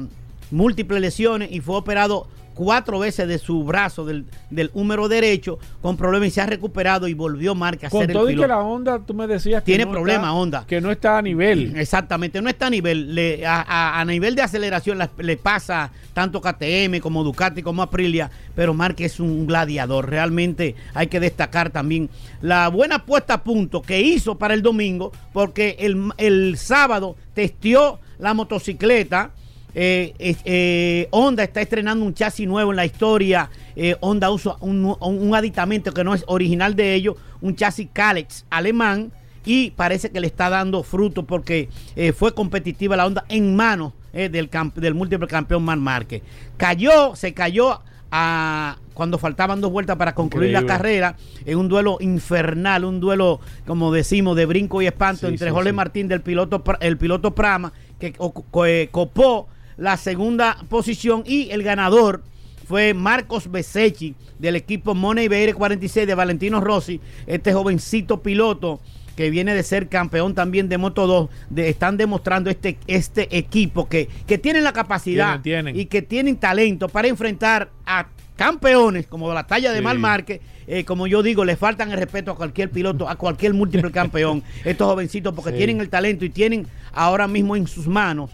F: múltiples lesiones y fue operado cuatro veces de su brazo, del, del húmero derecho, con problemas y se ha recuperado y volvió Marca a
C: Con
F: ser el
C: todo y que la Honda, tú me decías que
F: Tiene
C: no
F: problema, Honda.
C: Que no está a nivel.
F: Exactamente, no está a nivel, le- a, a- a nivel de aceleración la- le pasa tanto KTM como Ducati como Aprilia, pero Márquez es un gladiador, realmente hay que destacar también la buena puesta a punto que hizo para el domingo, porque el, el sábado testió la motocicleta, eh, eh, Honda está estrenando un chasis nuevo en la historia. eh, Honda usa un, aditamento que no es original de ellos, un chasis Kalex alemán. Y parece que le está dando fruto porque eh, fue competitiva la Honda en manos del, del múltiple campeón Man Márquez. Cayó, se cayó a, cuando faltaban dos vueltas para concluir
C: Increíble.
F: la carrera en un duelo infernal, un duelo, como decimos, de brinco y espanto
C: Sí,
F: entre
C: sí,
F: Jorge
C: sí.
F: Martín del piloto, el piloto Prama, que co- co- copó la segunda posición y el ganador fue Marcos Besechi del equipo Money BR 46 de Valentino Rossi, este jovencito piloto que viene de ser campeón también de Moto 2, de- están demostrando este, este equipo que, que tienen la capacidad
C: Tienen, tienen.
F: y que tienen talento para enfrentar a campeones como de la talla de
C: Sí.
F: Mal Márquez, eh, como yo digo, le faltan el respeto a cualquier piloto, a cualquier múltiple campeón, estos jovencitos, porque
C: Sí.
F: tienen el talento y tienen ahora mismo en sus manos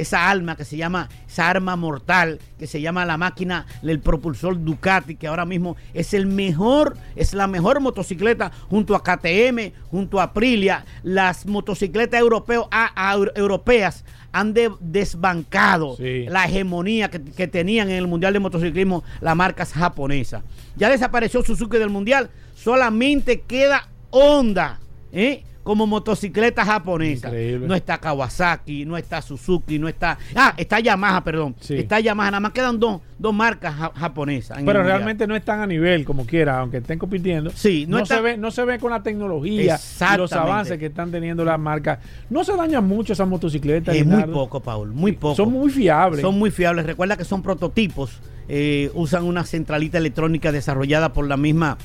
F: esa alma que se llama, esa arma mortal, que se llama la máquina, el propulsor Ducati, que ahora mismo es el mejor, es la mejor motocicleta junto a KTM, junto a Aprilia, las motocicletas europeo- a- a- europeas han de- desbancado
C: Sí.
F: la hegemonía que, que tenían en el Mundial de Motociclismo las marcas japonesas. Ya desapareció Suzuki del Mundial, solamente queda Honda ¿eh? Como motocicleta japonesa.
C: Increíble.
F: No está Kawasaki, no está Suzuki, no está... Ah, está Yamaha, perdón.
C: Sí.
F: Está Yamaha, nada más quedan dos, dos marcas ja- japonesas.
C: Pero
F: Mundial.
C: realmente no están a nivel como quiera, aunque estén compitiendo.
F: Sí, no
C: no,
F: está-
C: se ve, no se ve con la tecnología y los avances que están teniendo las marcas. No se dañan mucho esas motocicletas.
F: Es muy poco, Paul, muy poco.
C: Son muy fiables.
F: Son muy fiables. Recuerda que son prototipos. eh, usan una centralita electrónica desarrollada por la misma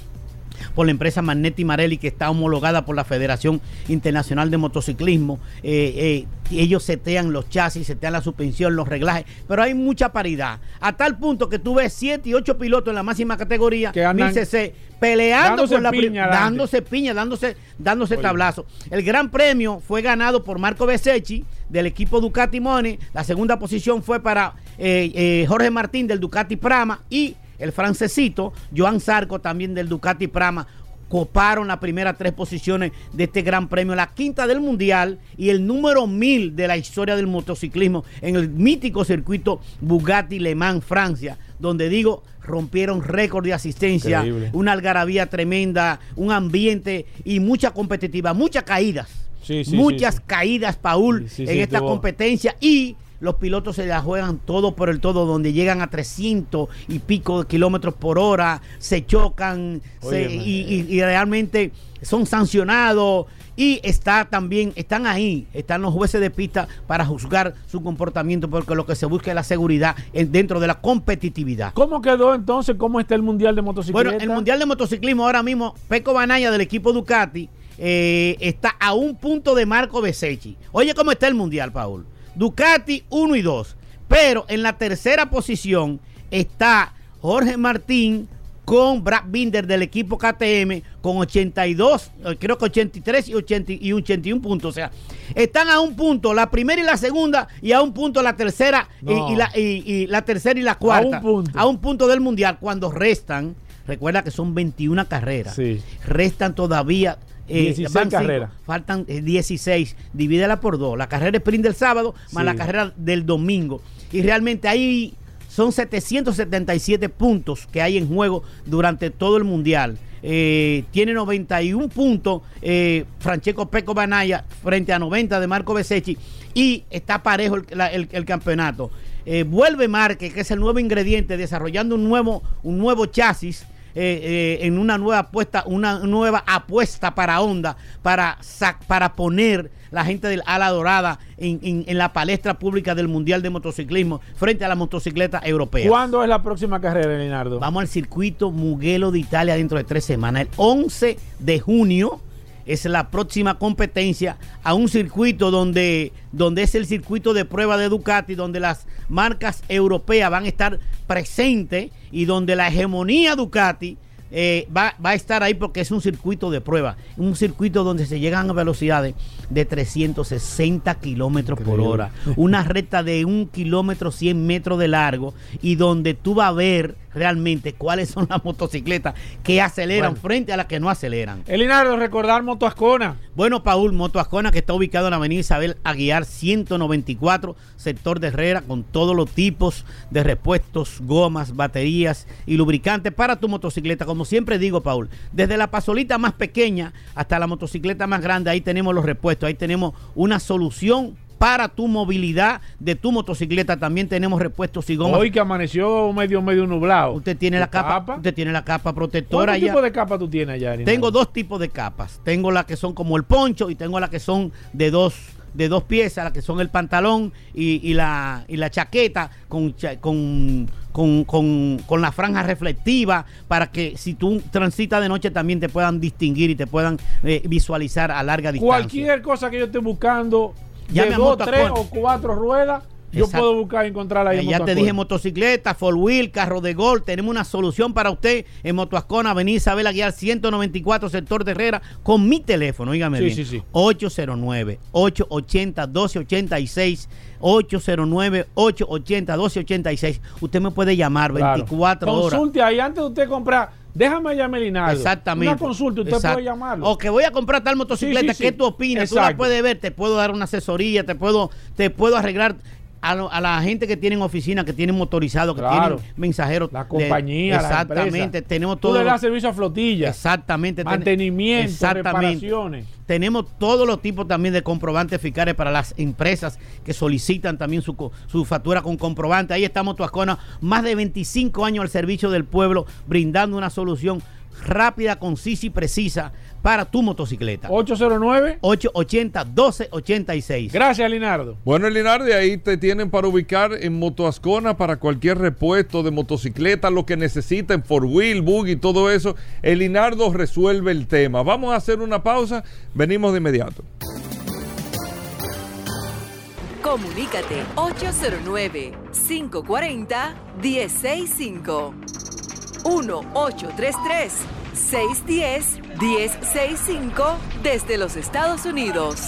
F: por la empresa Magnetti Marelli que está homologada por la Federación Internacional de Motociclismo. Eh, eh, ellos setean los chasis, setean la suspensión, los reglajes, pero hay mucha paridad. A tal punto que tú ves 7 y 8 pilotos en la máxima categoría,
C: Que andan
F: 1000 cc, peleando por la
C: piña
F: dándose piña, dándose, dándose
C: Oye.
F: tablazo. El gran premio fue ganado por Marco Besecchi del equipo Ducati Money. La segunda posición fue para eh, Jorge Martín del Ducati Prama y el francesito Joan Zarco también del Ducati Prama. Coparon las primeras tres posiciones de este gran premio, la quinta del mundial y el número mil de la historia del motociclismo en el mítico circuito Bugatti Le Mans, Francia, donde digo, rompieron récord de asistencia,
C: Increíble.
F: una algarabía tremenda, un ambiente y mucha competitiva, muchas caídas.
C: Sí, sí,
F: muchas
C: sí,
F: caídas, Paul, en esta
C: tuvo-
F: competencia y los pilotos se la juegan todo por el todo, donde llegan a 300 y pico de kilómetros por hora, se chocan se- y, y- y realmente son sancionados. Y está también, están ahí, están los jueces de pista para juzgar su comportamiento, porque lo que se busca es la seguridad en- dentro de la competitividad.
C: ¿Cómo quedó entonces? ¿Cómo está el Mundial de Motocicletas?
F: Bueno, el Mundial de Motociclismo ahora mismo, Peco Banaya del equipo Ducati eh, está a un punto de Marco Besecchi. Oye, ¿cómo está el Mundial, Paul? Ducati 1 y 2. Pero en la tercera posición está Jorge Martín con Brad Binder del equipo KTM con 82, eh, creo que 83 y, 80 y 81 puntos. O sea, están a un punto la primera y la segunda y a un punto la tercera y-
C: No.
F: y, la, y- y la tercera y la cuarta.
C: punto.
F: A un punto del mundial cuando restan, recuerda que son 21 carreras,
C: Sí.
F: restan todavía eh,
C: 16
F: van cinco,
C: carreras.
F: faltan eh, 16, divídela por dos, la carrera sprint del sábado más la carrera del domingo. Y realmente ahí son 777 puntos que hay en juego durante todo el mundial. Eh, tiene 91 puntos eh, Francesco Peco Banaya frente a 90 de Marco Besecchi y está parejo el, la- el- el campeonato. Eh, vuelve Marque, que es el nuevo ingrediente, desarrollando un nuevo, un nuevo chasis eh, eh, en una nueva apuesta, una nueva apuesta para Honda, para, sac- para poner la gente del ala dorada en, en- en la palestra pública del Mundial de Motociclismo frente a la motocicleta europea.
C: ¿Cuándo es la próxima carrera, Leonardo?
F: Vamos al circuito Mugello de Italia dentro de tres semanas. El 11 de junio es la próxima competencia a un circuito donde, donde es el circuito de prueba de Ducati, donde las marcas europeas van a estar presentes y donde la hegemonía Ducati eh, va, va a estar ahí porque es un circuito de prueba, un circuito donde se llegan a velocidades de 360 kilómetros por hora, una recta de un kilómetro 100 metros de largo y donde tú vas a ver realmente cuáles son las motocicletas que aceleran
C: Bueno.
F: frente a las que no aceleran.
C: Leonardo, recordar Moto Ascona.
F: Bueno, Paul, Moto Ascona, que está ubicado en la avenida Isabel Aguiar 194, sector de Herrera, con todos los tipos de repuestos, gomas, baterías y lubricantes para tu motocicleta. Como siempre digo, Paul, desde la pasolita más pequeña hasta la motocicleta más grande, ahí tenemos los repuestos, ahí tenemos una solución para tu movilidad de tu motocicleta. También tenemos repuestos y gomas.
C: Hoy que amaneció medio medio nublado.
F: Usted tiene la
C: ¿Tu
F: capa, usted tiene la capa protectora
C: ¿Cuántos
F: ya.
C: tipos de capa tú tienes allá?
F: Tengo dos tipos de capas. Tengo las que son como el poncho y tengo las que son de dos de dos piezas, las que son el pantalón y, y la, y la chaqueta con, con, con, con- con la franja reflectiva para que si tú transitas de noche también te puedan distinguir y te puedan eh, visualizar a larga distancia.
C: Cualquier cosa que yo esté buscando,
F: Llame
C: de
F: a
C: dos,
F: Moto
C: tres o cuatro ruedas, yo
F: Exacto.
C: puedo buscar y encontrarla ahí.
F: Eh,
C: en
F: ya te dije motocicleta, four wheel, carro de gol. Tenemos una solución para usted en Motoascona, Avenida Isabel Aguiar 194, sector de Herrera, con mi teléfono. Dígame
C: Sí,
F: bien.
C: sí, sí.
F: 809-880-1286. 809-880-1286. Usted me puede llamar
C: Claro.
F: 24 horas.
C: Consulte ahí antes de usted comprar. Déjame llamar a Linaldo.
F: Exactamente.
C: Una consulta, usted
F: Exacto.
C: puede llamarlo.
F: O que voy a comprar tal motocicleta,
C: Sí, sí,
F: ¿qué tú opinas? Tú la puedes ver, te puedo dar una asesoría, te puedo, te puedo arreglar a, lo- a la gente que tienen oficina, que tienen motorizado, que
C: Claro.
F: tienen mensajeros.
C: La compañía, la
F: Exactamente.
C: empresa.
F: tenemos
C: Tú
F: todo.
C: le
F: lo-
C: das servicio a flotilla.
F: Exactamente. ten-
C: Mantenimiento,
F: Exactamente.
C: reparaciones.
F: Tenemos todos los tipos también de comprobantes fiscales para las empresas que solicitan también su, su factura con comprobante. Ahí estamos, Tuascona, más de 25 años al servicio del pueblo, brindando una solución rápida, concisa y precisa para tu motocicleta.
C: 809.
F: 880-1286.
C: Gracias, Linardo.
B: Bueno, Linardi, ahí te tienen para ubicar en Motoascona para cualquier repuesto de motocicleta, lo que necesiten, for wheel, buggy, todo eso. El Linardo resuelve el tema. Vamos a hacer una pausa, venimos de inmediato.
D: Comunícate 809-540-1065. 1-833-610-1065 desde los Estados Unidos.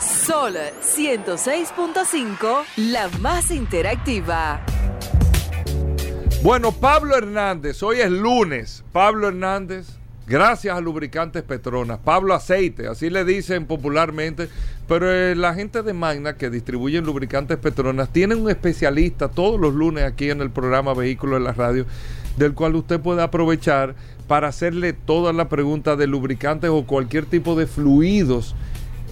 D: Sol 106.5, la más interactiva.
B: Bueno, Pablo Hernández, hoy es lunes. Pablo Hernández, gracias a Lubricantes Petronas. Pablo Aceite, así le dicen popularmente. Pero eh, la gente de Magna que distribuyen lubricantes Petronas tienen un especialista todos los lunes aquí en el programa Vehículos en la Radio, del cual usted puede aprovechar para hacerle todas las preguntas de lubricantes o cualquier tipo de fluidos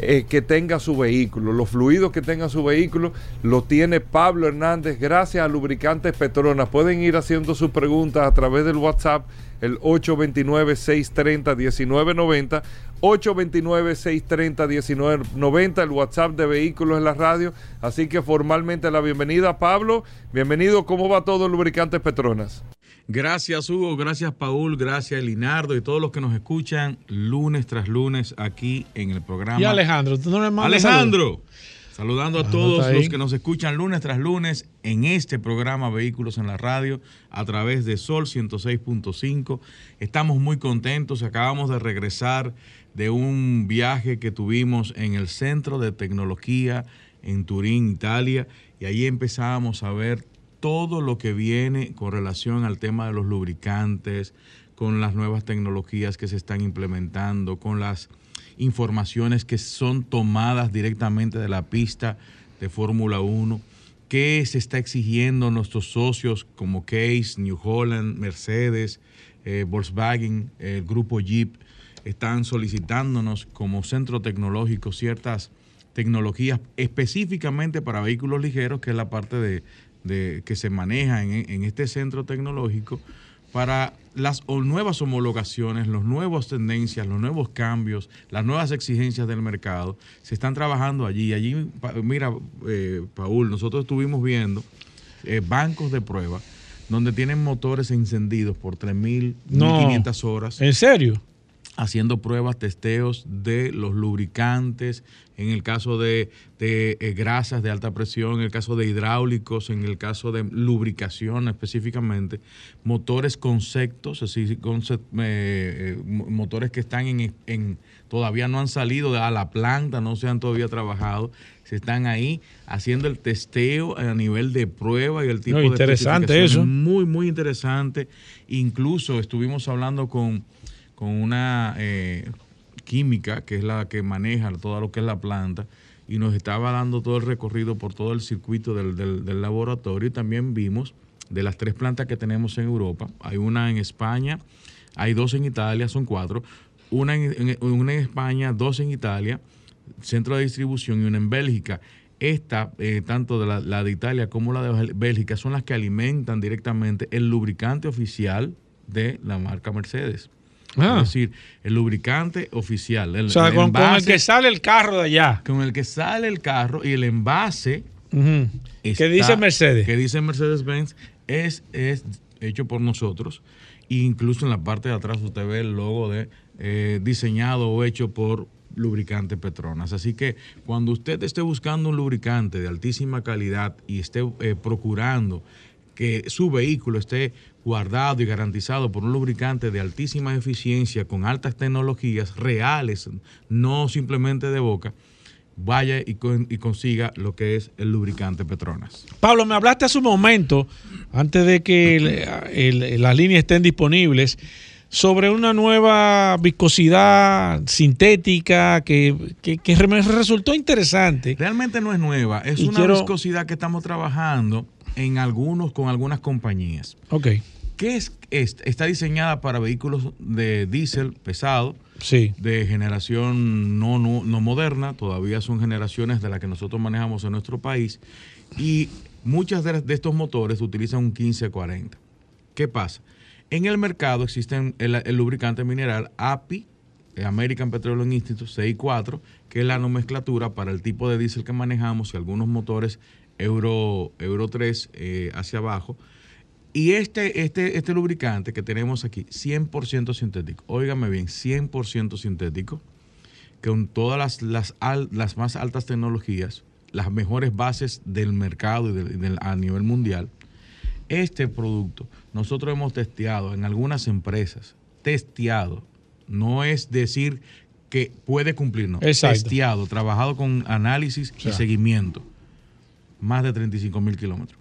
B: eh, que tenga su vehículo. Los fluidos que tenga su vehículo lo tiene Pablo Hernández gracias a Lubricantes Petronas. Pueden ir haciendo sus preguntas a través del WhatsApp, el 829-630-1990. 829-630-1990, el WhatsApp de Vehículos en la Radio. Así que formalmente la bienvenida, Pablo. Bienvenido, ¿cómo va todo Lubricantes Petronas?
G: Gracias Hugo, gracias Paul, gracias Linardo y todos los que nos escuchan lunes tras lunes aquí en el programa.
C: Y Alejandro, tú no le
G: Alejandro, saludando a
C: Ah,
G: todos los que nos escuchan lunes tras lunes en este programa Vehículos en la Radio a través de Sol 106.5. Estamos muy contentos, acabamos de regresar de un viaje que tuvimos en el Centro de Tecnología en Turín, Italia, y ahí empezamos a ver todo lo que viene con relación al tema de los lubricantes, con las nuevas tecnologías que se están implementando, con las informaciones que son tomadas directamente de la pista de Fórmula 1, qué se está exigiendo a nuestros socios como Case, New Holland, Mercedes, eh, Volkswagen, el grupo Jeep, están solicitándonos como centro tecnológico ciertas tecnologías específicamente para vehículos ligeros, que es la parte de, de- que se maneja en, en este centro tecnológico, para las o- nuevas homologaciones, las nuevas tendencias, los nuevos cambios, las nuevas exigencias del mercado, se están trabajando allí. Allí, pa- mira, eh, Paul, nosotros estuvimos viendo eh, bancos de prueba donde tienen motores encendidos por 3.000,
C: No.
G: 1.500 horas
C: ¿En serio?
G: Haciendo pruebas, testeos de los lubricantes, en el caso de, de, eh, grasas de alta presión, en el caso de hidráulicos, en el caso de lubricación específicamente, motores conceptos, es decir, concept- eh, eh, mo- motores que están en, en- todavía no han salido a la planta, no se han todavía trabajado, se están ahí haciendo el testeo a nivel de prueba y el tipo
C: No,
G: de
C: interesante eso.
G: Muy, muy interesante. Incluso estuvimos hablando con, con una eh, química, que es la que maneja todo lo que es la planta, y nos estaba dando todo el recorrido por todo el circuito del, laboratorio. Y también vimos de las tres plantas que tenemos en Europa, hay una en España, hay dos en Italia, son cuatro, una en, en- una en España, dos en Italia, centro de distribución y una en Bélgica. Esta, eh, tanto de la, la de Italia como la de Bélgica, son las que alimentan directamente el lubricante oficial de la marca Mercedes.
C: Ah.
G: Es decir, el lubricante oficial. El,
C: O sea,
G: el
C: con, con el que sale el carro de allá.
G: con el que sale el carro y el envase está-
C: Que dice Mercedes.
G: Que dice Mercedes-Benz es, es hecho por nosotros. Incluso en la parte de atrás usted ve el logo de eh, diseñado o hecho por lubricante Petronas. Así que cuando usted esté buscando un lubricante de altísima calidad y esté eh, procurando que su vehículo esté guardado y garantizado por un lubricante de altísima eficiencia, con altas tecnologías reales, no simplemente de boca, vaya y, con- y consiga lo que es el lubricante Petronas.
C: Pablo, me hablaste hace un momento, antes de que el- el- las líneas estén disponibles, sobre una nueva viscosidad sintética que, que- resultó interesante.
G: Realmente no es nueva, es
C: Y
G: una
C: quiero-
G: viscosidad que estamos trabajando en algunos con algunas compañías.
C: Ok,
G: ¿Qué es, es- Está diseñada para vehículos de diésel pesado,
C: sí.
G: de generación no, no, no moderna, todavía son generaciones de las que nosotros manejamos en nuestro país, y muchas de, de estos motores utilizan un 1540. ¿Qué pasa? En el mercado existen el, el lubricante mineral API, American Petroleum Institute 64, que es la nomenclatura para el tipo de diésel que manejamos y algunos motores Euro, Euro 3 eh, hacia abajo. Y este, este, este lubricante que tenemos aquí, 100% sintético, óigame bien, 100% sintético, con todas las, las, al- las más altas tecnologías, las mejores bases del mercado y del- a nivel mundial. Este producto nosotros hemos testeado en algunas empresas, testeado, no es decir que puede cumplir, no,
C: Exacto.
G: testeado, trabajado con análisis
C: sea.
G: y seguimiento, más de 35 mil kilómetros.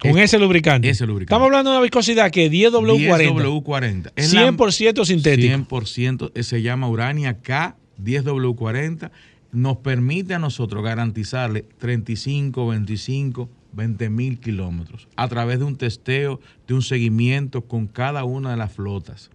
C: Con
G: Este-
C: ese lubricante.
G: ese lubricante.
C: Estamos hablando de una viscosidad que 10W40.
G: 10W40. Es la-
C: 100% sintético.
G: 100% eh, se llama Urania K 10W40. Nos permite a nosotros garantizarle 35, 25, 20 mil kilómetros a través de un testeo, de un seguimiento con cada una de las flotas.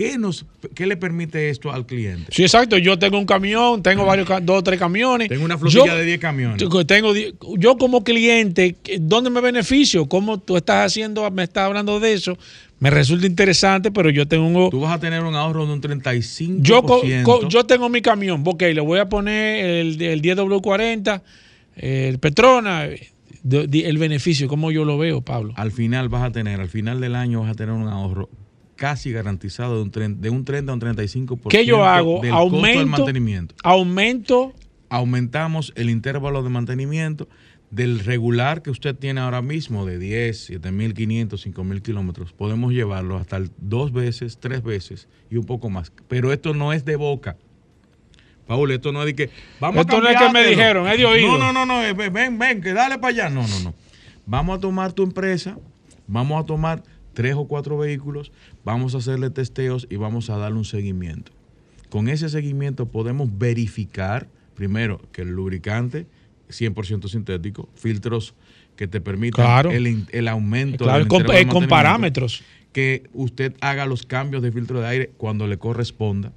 G: ¿Qué, nos, ¿Qué le permite esto al cliente?
C: Sí, exacto. Yo tengo un camión, tengo varios, dos o tres camiones.
G: Tengo una flotilla
C: Yo-
G: de 10 camiones.
C: Yo Tengo, yo como cliente, ¿qué- ¿dónde me beneficio? ¿Cómo tú estás haciendo, me estás hablando de eso? Me resulta interesante, pero yo tengo...
G: Tú vas a tener un ahorro de un 35%.
C: Yo, co- co- yo tengo mi camión, ok, le voy a poner el, el 10W40, el Petrona, de- de- el beneficio, ¿cómo yo lo veo, Pablo?
G: al final vas a tener, al final del año vas a tener un ahorro casi garantizado de un, tren- de un 30 a un 35%
C: ¿Qué yo hago?
G: del costo del
C: Aumento,
G: mantenimiento.
C: aumento,
G: Aumentamos el intervalo de mantenimiento del regular que usted tiene ahora mismo de 10, 7.500, 5.000 kilómetros. Podemos llevarlo hasta dos veces, tres veces y un poco más. Pero esto no es de boca. Paul, esto no es de que vamos
C: Esto
G: a
C: no es que me dijeron, es de oído.
G: No, no, no, no, eh, ven, ven, que dale para allá. No, no, no. Vamos a tomar tu empresa, vamos a tomar tres o cuatro vehículos, vamos a hacerle testeos y vamos a darle un seguimiento. Con ese seguimiento podemos verificar, primero, que el lubricante 100% sintético, filtros que te permitan
C: Claro.
G: el, aumento
C: claro,
G: del
C: con, con parámetros.
G: que usted haga los cambios de filtro de aire cuando le corresponda.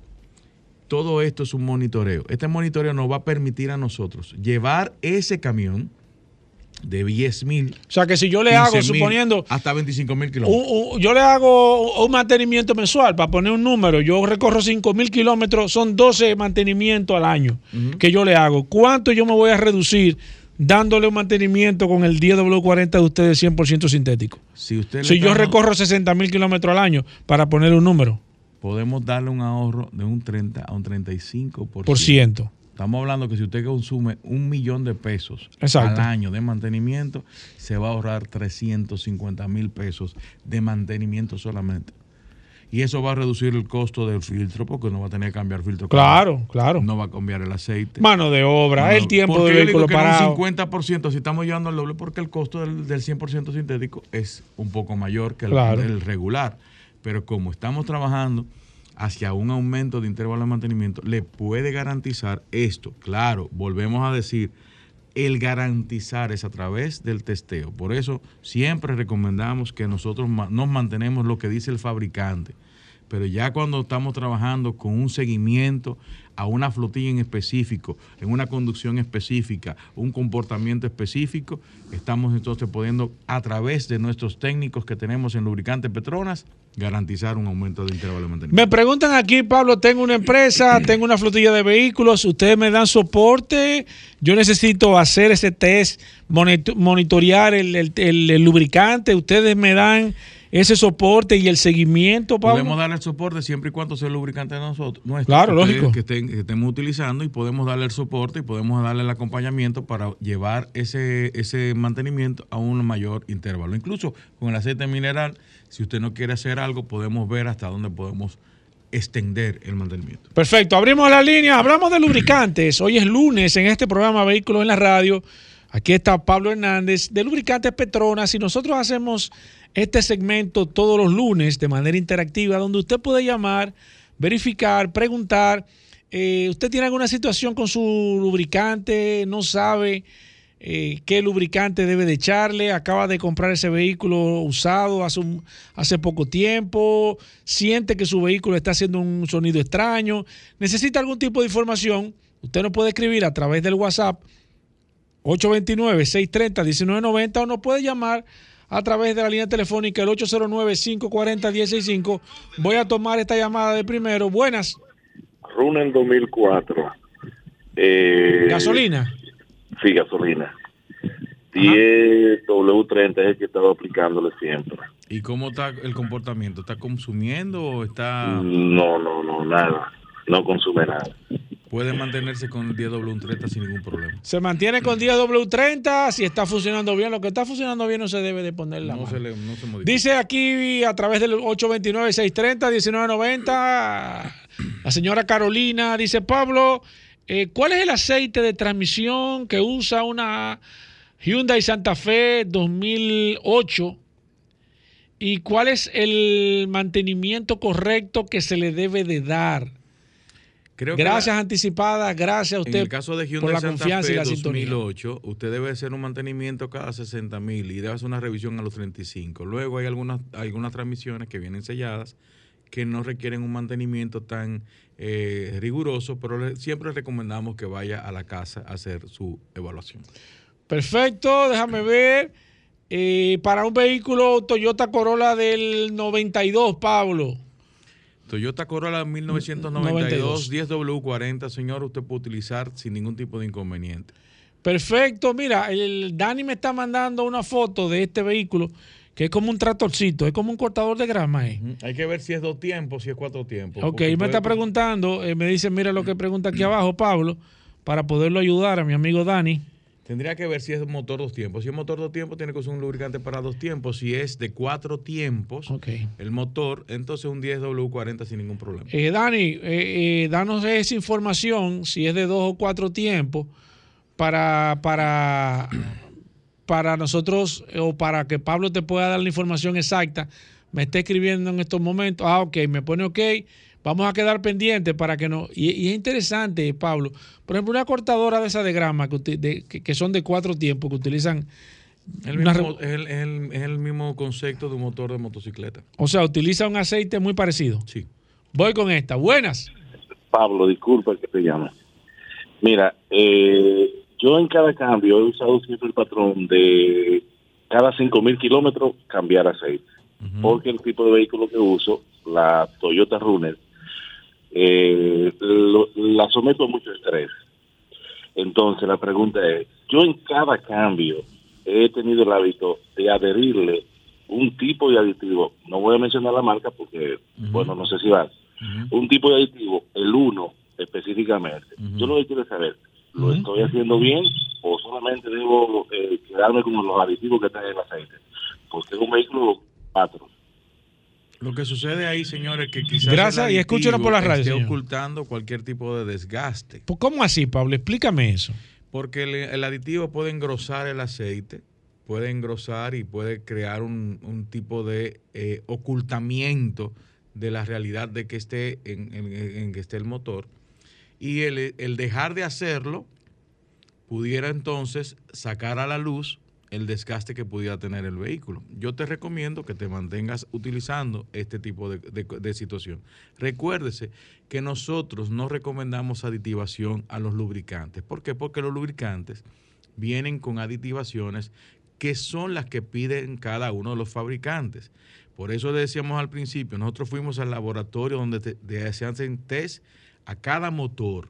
G: Todo esto es un monitoreo. Este monitoreo nos va a permitir a nosotros llevar ese camión de 10 mil,
C: O sea que si yo le hago, suponiendo,
G: hasta 25 mil kilómetros.
C: un- un- yo le hago un mantenimiento mensual, para poner un número, yo recorro 5 mil kilómetros, son 12 mantenimientos al año que yo le hago. ¿Cuánto yo me voy a reducir dándole un mantenimiento con el 10W40 de ustedes 100% sintético?
G: Si usted
C: Si yo recorro 60 mil kilómetros al año, para poner un número,
G: podemos darle un ahorro de un 30 a un 35%.
C: por ciento.
G: Estamos hablando que si usted consume un millón de pesos
C: Exacto.
G: al año de mantenimiento, se va a ahorrar 350 mil pesos de mantenimiento solamente. Y eso va a reducir el costo del filtro porque no va a tener que cambiar filtro.
C: Claro, claro.
G: No va a cambiar el aceite.
C: Mano de obra, el tiempo
G: ¿por
C: del vehículo parado.
G: Un 50%, si estamos llevando al doble, porque el costo del, del 100% sintético es un poco mayor que el,
C: Claro.
G: regular. Pero como estamos trabajando hacia un aumento de intervalo de mantenimiento, le puede garantizar esto. Claro, volvemos a decir, el garantizar es a través del testeo. Por eso siempre recomendamos que nosotros nos mantenemos lo que dice el fabricante. Pero ya cuando estamos trabajando con un seguimiento a una flotilla en específico, en una conducción específica, un comportamiento específico, estamos entonces pudiendo, a través de nuestros técnicos que tenemos en Lubricante Petronas, garantizar un aumento de intervalo de mantenimiento.
C: Me preguntan aquí, Pablo, tengo una empresa, tengo una flotilla de vehículos, ustedes me dan soporte, yo necesito hacer ese test, monito- monitorear el, el- el- el lubricante, ustedes me dan ese soporte y el seguimiento, Pablo?
G: Podemos darle el soporte siempre y cuando sea el lubricante de nosotros. nuestro,
C: Claro,
G: que
C: lógico.
G: Que, estén- que estemos utilizando y podemos darle el soporte y podemos darle el acompañamiento para llevar ese, ese mantenimiento a un mayor intervalo. Incluso con el aceite mineral, si usted no quiere hacer algo, podemos ver hasta dónde podemos extender el mantenimiento.
C: Perfecto, abrimos la línea, hablamos de lubricantes. Hoy es lunes en este programa Vehículos en la Radio. Aquí está Pablo Hernández de Lubricantes Petronas y nosotros hacemos este segmento todos los lunes de manera interactiva donde usted puede llamar, verificar, preguntar. Eh, usted tiene alguna situación con su lubricante, no sabe eh, qué lubricante debe de echarle, acaba de comprar ese vehículo usado hace, un- hace poco tiempo, siente que su vehículo está haciendo un sonido extraño, necesita algún tipo de información, usted nos puede escribir a través del WhatsApp 829-630-1990 o nos puede llamar a través de la línea telefónica el 809-540-165. Voy a tomar esta llamada de primero. Buenas,
H: Runen 2004. Eh,
C: gasolina.
H: Sí, gasolina. 10 W30 es el que estaba aplicándole siempre.
G: ¿Y cómo está el comportamiento? ¿Está consumiendo o está
H: No, no, no, nada. No consume nada.
G: puede mantenerse con el 10W30 sin ningún problema?
C: Se mantiene con 10W30, si está funcionando bien. Lo que está funcionando bien no se debe de poner la
G: No
C: mano.
G: se, le, no se modifica.
C: Dice aquí a través del 829-630-1990, la señora Carolina dice, Pablo, eh, ¿cuál es el aceite de transmisión que usa una Hyundai Santa Fe 2008? ¿Y cuál es el mantenimiento correcto que se le debe de dar?
G: Creo
C: Gracias anticipadas, gracias a
G: En
C: usted
G: el caso de Hyundai
C: por la
G: Santa
C: confianza
G: Fe
C: y la sintonía.
G: 2008, usted debe hacer un mantenimiento cada 60 mil y debe hacer una revisión a los 35. Luego hay algunas, algunas transmisiones que vienen selladas que no requieren un mantenimiento tan eh, riguroso, pero le- siempre recomendamos que vaya a la casa a hacer su evaluación.
C: Perfecto, déjame ver. Eh, para un vehículo Toyota Corolla del 92, Pablo.
G: Toyota Corolla 1992, 10W40, señor, usted puede utilizar sin ningún tipo de inconveniente.
C: Perfecto, mira, el Dani me está mandando una foto de este vehículo que es como un tractorcito, es como un cortador de grama. eh.
G: Hay que ver si es dos tiempos, si es cuatro tiempos.
C: Ok, él me está preguntando, eh, me dice, mira lo que pregunta aquí abajo, Pablo, para poderlo ayudar a mi amigo Dani.
G: Tendría que ver si es motor dos tiempos. Si es motor dos tiempos, tiene que usar un lubricante para dos tiempos. Si es de cuatro tiempos, el motor, entonces un 10W40 sin ningún problema.
C: Eh, Dani, danos esa información, si es de dos o cuatro tiempos, para, para, para nosotros eh, o para que Pablo te pueda dar la información exacta. Me está escribiendo en estos momentos. Ah, ok, me pone ok. Vamos a quedar pendientes para que no. Y, y es interesante, Pablo. Por ejemplo, una cortadora de esa de grama que, uti- de- que, que son de cuatro tiempos, que utilizan.
G: El mismo- el, el- el mismo concepto de un motor de motocicleta.
C: o sea, utiliza un aceite muy parecido.
G: Sí.
C: Voy con esta. Buenas.
H: Pablo, disculpa que te llame. Mira, eh, yo en cada cambio he usado siempre el patrón de cada 5.000 kilómetros cambiar aceite. Porque el tipo de vehículo que uso, la Toyota Runner, eh, lo- la someto a mucho estrés. Entonces la pregunta es, yo en cada cambio he tenido el hábito de adherirle un tipo de aditivo, no voy a mencionar la marca porque, bueno, no sé si va, un tipo de aditivo, el uno específicamente. Yo lo que quiero saber, ¿lo estoy haciendo bien o solamente debo eh, quedarme con los aditivos que trae el aceite? Porque es un vehículo 4.
G: Lo que sucede ahí, señores, que quizás
C: Gracias, y escúchenos por la radio,
G: esté
C: señor.
G: ocultando cualquier tipo de desgaste.
C: Pues, ¿Cómo así, Pablo? Explícame eso.
G: Porque el, el aditivo puede engrosar el aceite, puede engrosar y puede crear un, un tipo de eh, ocultamiento de la realidad de que esté en, en- en que esté el motor. Y el, el dejar de hacerlo pudiera entonces sacar a la luz el desgaste que pudiera tener el vehículo. Yo te recomiendo que te mantengas utilizando este tipo de, de- situación. Recuérdese que nosotros no recomendamos aditivación a los lubricantes. ¿Por qué? Porque los lubricantes vienen con aditivaciones que son las que piden cada uno de los fabricantes. Por eso le decíamos al principio, nosotros fuimos al laboratorio donde se hacen test a cada motor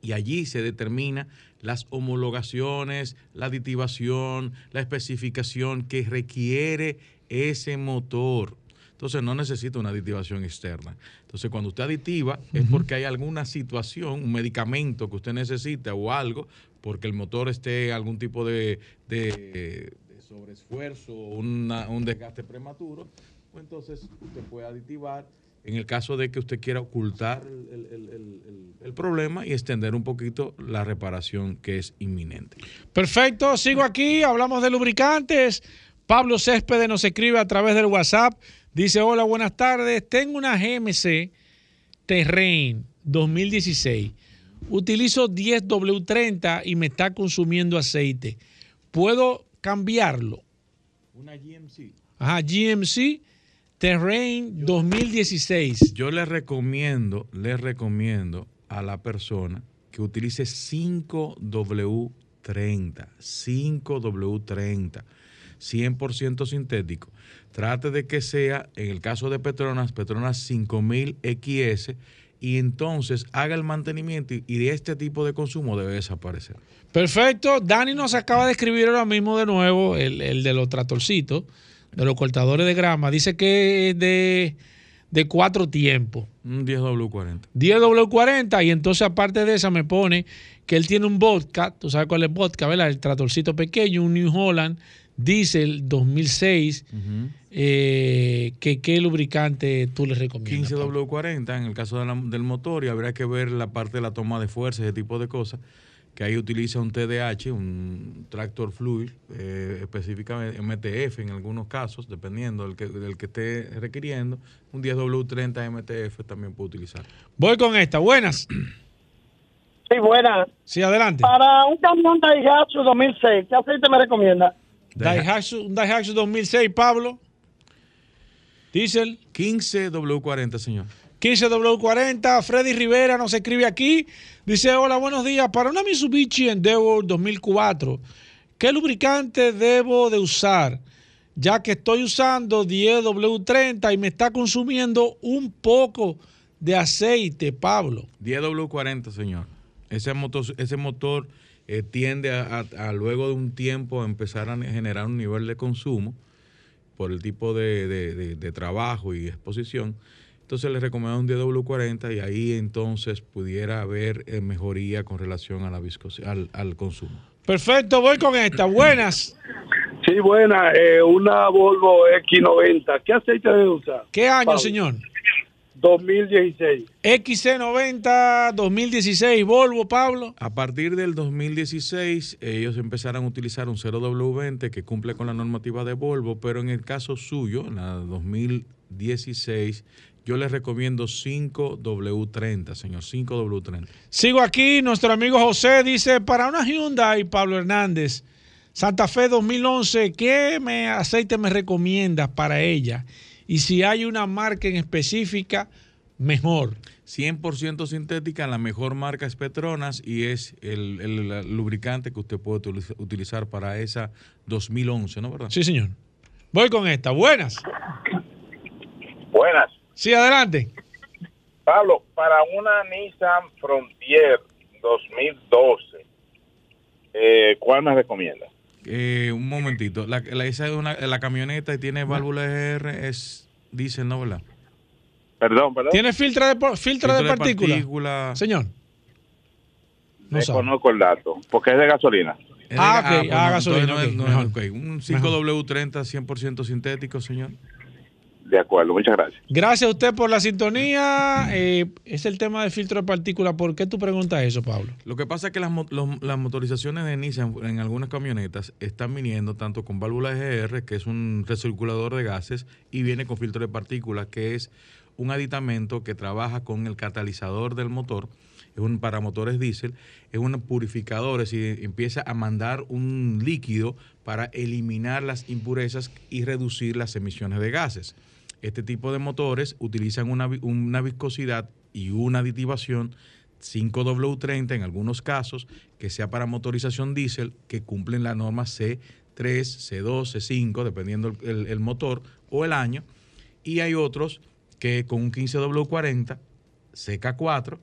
G: y allí se determina las homologaciones, la aditivación, la especificación que requiere ese motor. Entonces no necesita una aditivación externa. Entonces cuando usted aditiva es porque hay alguna situación, un medicamento que usted necesita o algo, porque el motor esté algún tipo de, de, de sobreesfuerzo o una- un desgaste prematuro, pues entonces usted puede aditivar en el caso de que usted quiera ocultar el, el- el- el- el- el problema y extender un poquito la reparación que es inminente.
C: Perfecto, sigo aquí, hablamos de lubricantes. Pablo Céspedes nos escribe a través del WhatsApp. Dice, hola, buenas tardes. Tengo una GMC Terrain 2016. Utilizo 10W30 y me está consumiendo aceite. ¿Puedo cambiarlo?
G: Una GMC.
C: Ajá, GMC Terrain 2016.
G: Yo le recomiendo, le recomiendo a la persona que utilice 5W30, 5W30, 100% sintético. Trate de que sea, en el caso de Petronas, Petronas 5000 XS, y entonces haga el mantenimiento y- y de este tipo de consumo debe desaparecer.
C: Perfecto. Dani nos acaba de escribir ahora mismo de nuevo el, el de los tratorcitos, de los cortadores de grama. Dice que es de, de cuatro tiempos.
G: Un 10W40.
C: 10W40 y entonces aparte de esa me pone que él tiene un vodka, tú sabes cuál es vodka, ¿verdad? El tratorcito pequeño, un New Holland Diesel 2006, eh, que qué lubricante tú le recomiendas. Pablo?
G: 15W40 en el caso de la- del motor y habría que ver la parte de la toma de fuerza, ese tipo de cosas, que ahí utiliza un TDH, un Tractor Fluid, eh, específicamente MTF en algunos casos, dependiendo del que, del que esté requiriendo, un 10W30 MTF también puede utilizar.
C: Voy con esta, buenas.
I: Sí, buena.
C: Sí, adelante.
I: Para un camión Daihatsu 2006, ¿qué aceite me recomienda?
C: Daihatsu, un Daihatsu 2006, Pablo. Diesel.
G: 15W40, señor.
C: 15W40, Freddy Rivera nos escribe aquí. Dice, hola, buenos días. Para una Mitsubishi Endeavor 2004, ¿qué lubricante debo de usar? Ya que estoy usando 10W30 y me está consumiendo un poco de aceite, Pablo.
G: 10W40, señor. Ese motor, ese motor eh, tiende a, luego de un tiempo a empezar a generar un nivel de consumo por el tipo de trabajo y exposición. Entonces le recomiendo un 10W40 y ahí entonces pudiera haber eh, mejoría con relación a la viscos- al, al consumo.
C: Perfecto, voy con esta. Buenas.
J: Sí, buena, eh, una Volvo X90. ¿Qué aceite debe usar?
C: ¿Qué año,
J: Pablo.
C: señor?
J: 2016.
C: XC90 2016, Volvo, Pablo.
G: A partir del 2016, ellos empezaron a utilizar un 0W20 que cumple con la normativa de Volvo, pero en el caso suyo, en la 2016, yo les recomiendo 5W30, señor, 5W30.
C: Sigo aquí, nuestro amigo José dice, para una Hyundai, Pablo Hernández, Santa Fe 2011, ¿qué me, aceite me recomiendas para ella? Y si hay una marca en específica, mejor.
G: 100% sintética, la mejor marca es Petronas y es el, el lubricante que usted puede utiliza- utilizar para esa 2011, ¿no? ¿Verdad?
C: Sí, señor. Voy con esta. Buenas.
K: Buenas.
C: Sí, adelante.
K: Pablo, para una Nissan Frontier 2012, eh, ¿cuál me recomienda?
G: Eh, un momentito, la, la- esa es una, la camioneta y tiene válvula EGR, es diésel, ¿no? ¿Verdad?
K: Perdón, perdón.
C: ¿Tiene filtro de, po- filtro de partícula?
G: partícula.
C: Señor. No sabe.
K: Desconozco el dato, porque es de gasolina.
G: Es
C: Ah, ok,
G: pues
C: ah,
G: no,
C: gasolina,
G: no es-
C: ok,
G: no es-
C: mejor.
G: ok. Un 5W30 100% sintético, señor.
K: De acuerdo, muchas gracias.
C: Gracias a usted por la sintonía. Eh, es el tema del filtro de partícula. ¿Por qué tú preguntas eso, Pablo?
G: Lo que pasa es que las, mo- los- las motorizaciones de Nissan en algunas camionetas están viniendo tanto con válvula EGR, que es un recirculador de gases, y viene con filtro de partículas, que es un aditamento que trabaja con el catalizador del motor. Es un para motores diésel, es un purificador, es decir, empieza a mandar un líquido para eliminar las impurezas y reducir las emisiones de gases. Este tipo de motores utilizan una, una viscosidad y una aditivación 5W30 en algunos casos, que sea para motorización diésel, que cumplen la norma C3, C2, C5, dependiendo el, el- el motor o el año. Y hay otros que con un 15W40, CK4,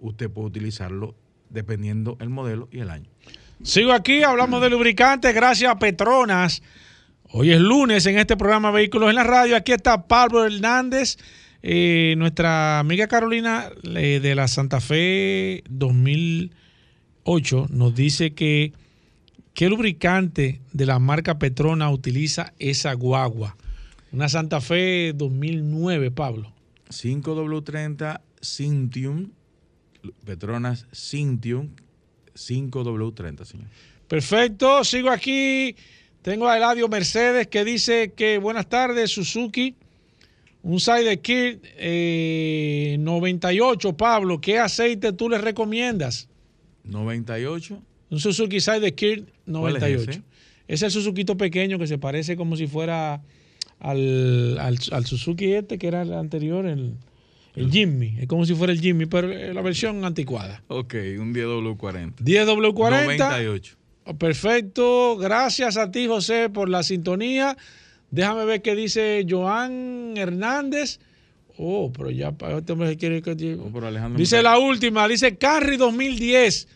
G: usted puede utilizarlo dependiendo el modelo y el año.
C: Sigo aquí, hablamos de lubricantes, gracias a Petronas. Hoy es lunes en este programa Vehículos en la Radio. Aquí está Pablo Hernández, eh, nuestra amiga Carolina eh, de la Santa Fe 2008 nos dice que qué lubricante de la marca Petrona utiliza esa guagua. Una Santa Fe 2009, Pablo.
G: 5W30 Cintium, Petronas Cintium 5W30, señor.
C: Perfecto, sigo aquí. Tengo a Eladio Mercedes que dice que buenas tardes, Suzuki. Un Sidekick eh, 98, Pablo. ¿Qué aceite tú le recomiendas?
G: 98.
C: Un Suzuki Sidekick
G: ¿Cuál es
C: 98.
G: ese?
C: Es el Suzuki pequeño que se parece como si fuera al, al, al Suzuki este que era el anterior, el, el Jimmy. Es como si fuera el Jimmy, pero la versión anticuada.
G: Ok, un 10W40.
C: 10W40.
G: 98.
C: Oh, Perfecto. Gracias a ti, José, por la sintonía. Déjame ver qué dice Joan Hernández. Oh, pero ya para este hombre quiere que Dice la última, dice Carry 2010.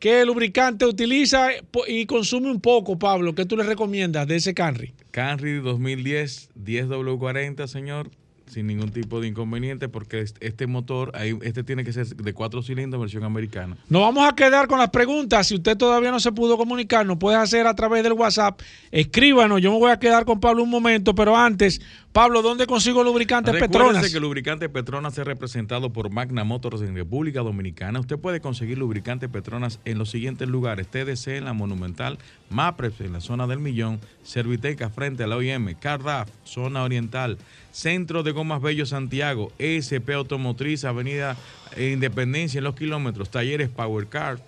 C: ¿Qué lubricante utiliza y consume un poco, Pablo? ¿Qué tú le recomiendas de ese Camry?
G: Camry 2010, 10W40, señor, sin ningún tipo de inconveniente, porque es- este motor, este tiene que ser de cuatro cilindros, versión americana.
C: Nos vamos a quedar con las preguntas. Si usted todavía no se pudo comunicar, nos puede hacer a través del WhatsApp. Escríbanos. Yo me voy a quedar con Pablo un momento, pero antes, Pablo, ¿dónde consigo lubricantes
G: Recuérdese
C: Petronas?
G: que el lubricante Petronas es representado por Magna Motors en República Dominicana. Usted puede conseguir lubricante Petronas en los siguientes lugares. TDC en la Monumental, MAPRES en la zona del Millón, Serviteca frente a la OIM, CARDAF, zona oriental, Centro de Gomas Bello Santiago, ESP Automotriz, Avenida Independencia en los kilómetros, Talleres Power Car,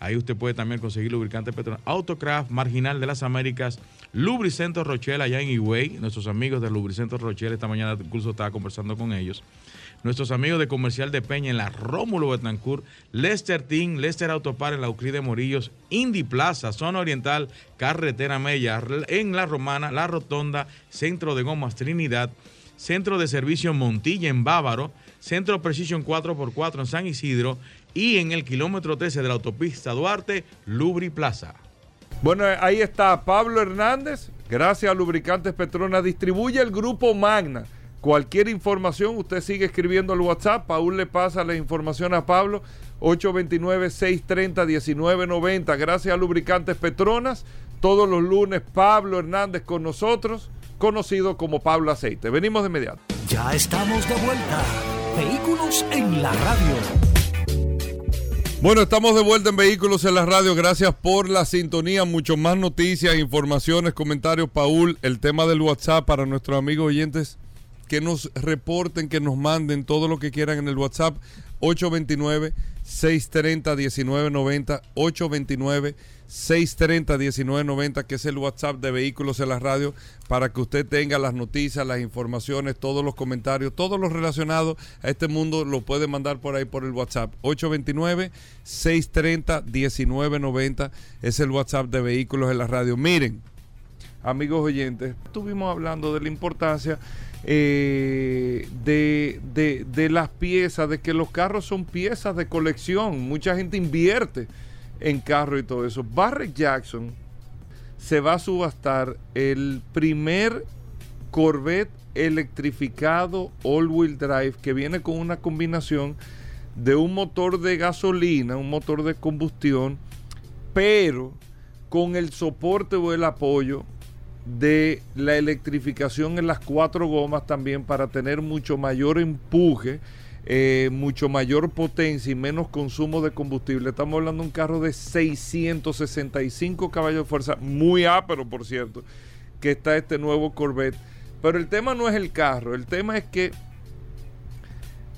G: Ahí usted puede también conseguir lubricante Petronas. Autocraft, Marginal de las Américas, Lubricento Rochelle allá en Higüey. Nuestros amigos de Lubricento Rochelle, esta mañana incluso estaba conversando con ellos. Nuestros amigos de Comercial de Peña en la Rómulo Betancourt, Lester Team, Lester Autopar en la Euclide Morillos, Indy Plaza, Zona Oriental, Carretera Mella, en La Romana, La Rotonda, Centro de Gomas Trinidad, Centro de Servicio Montilla en Bávaro, Centro Precision 4x4 en San Isidro y en el kilómetro 13 de la autopista Duarte, Lubri Plaza.
B: Bueno, ahí está Pablo Hernández. Gracias a Lubricantes Petronas. Distribuye el grupo Magna. Cualquier información, usted sigue escribiendo al WhatsApp. Paul le pasa la información a Pablo. 829-630-1990. Gracias a Lubricantes Petronas. Todos los lunes, Pablo Hernández con nosotros, conocido como Pablo Aceite. Venimos de inmediato.
A: Ya estamos de vuelta. Vehículos en la radio.
B: Bueno, estamos de vuelta en Vehículos en la Radio. Gracias por la sintonía. Mucho más noticias, informaciones, comentarios. Paul, el tema del WhatsApp para nuestros amigos oyentes que nos reporten, que nos manden todo lo que quieran en el WhatsApp. 829-630-1990. 829-630-1990, que es el WhatsApp de Vehículos en la Radio, para que usted tenga las noticias, las informaciones, todos los comentarios, todo lo relacionado a este mundo lo puede mandar por ahí por el WhatsApp. 829-630-1990 es el WhatsApp de Vehículos en la Radio. Miren, amigos oyentes, estuvimos hablando de la importancia eh, de, de- de las piezas, de que los carros son piezas de colección. Mucha gente invierte en carros y todo eso. Barrett Jackson se va a subastar el primer Corvette electrificado all-wheel drive que viene con una combinación de un motor de gasolina, un motor de combustión, pero con el soporte o el apoyo de la electrificación en las cuatro gomas también para tener mucho mayor empuje, eh, mucho mayor potencia y menos consumo de combustible. Estamos hablando de un carro de 665 caballos de fuerza, muy ápero por cierto, que está este nuevo Corvette. Pero el tema no es el carro, el tema es que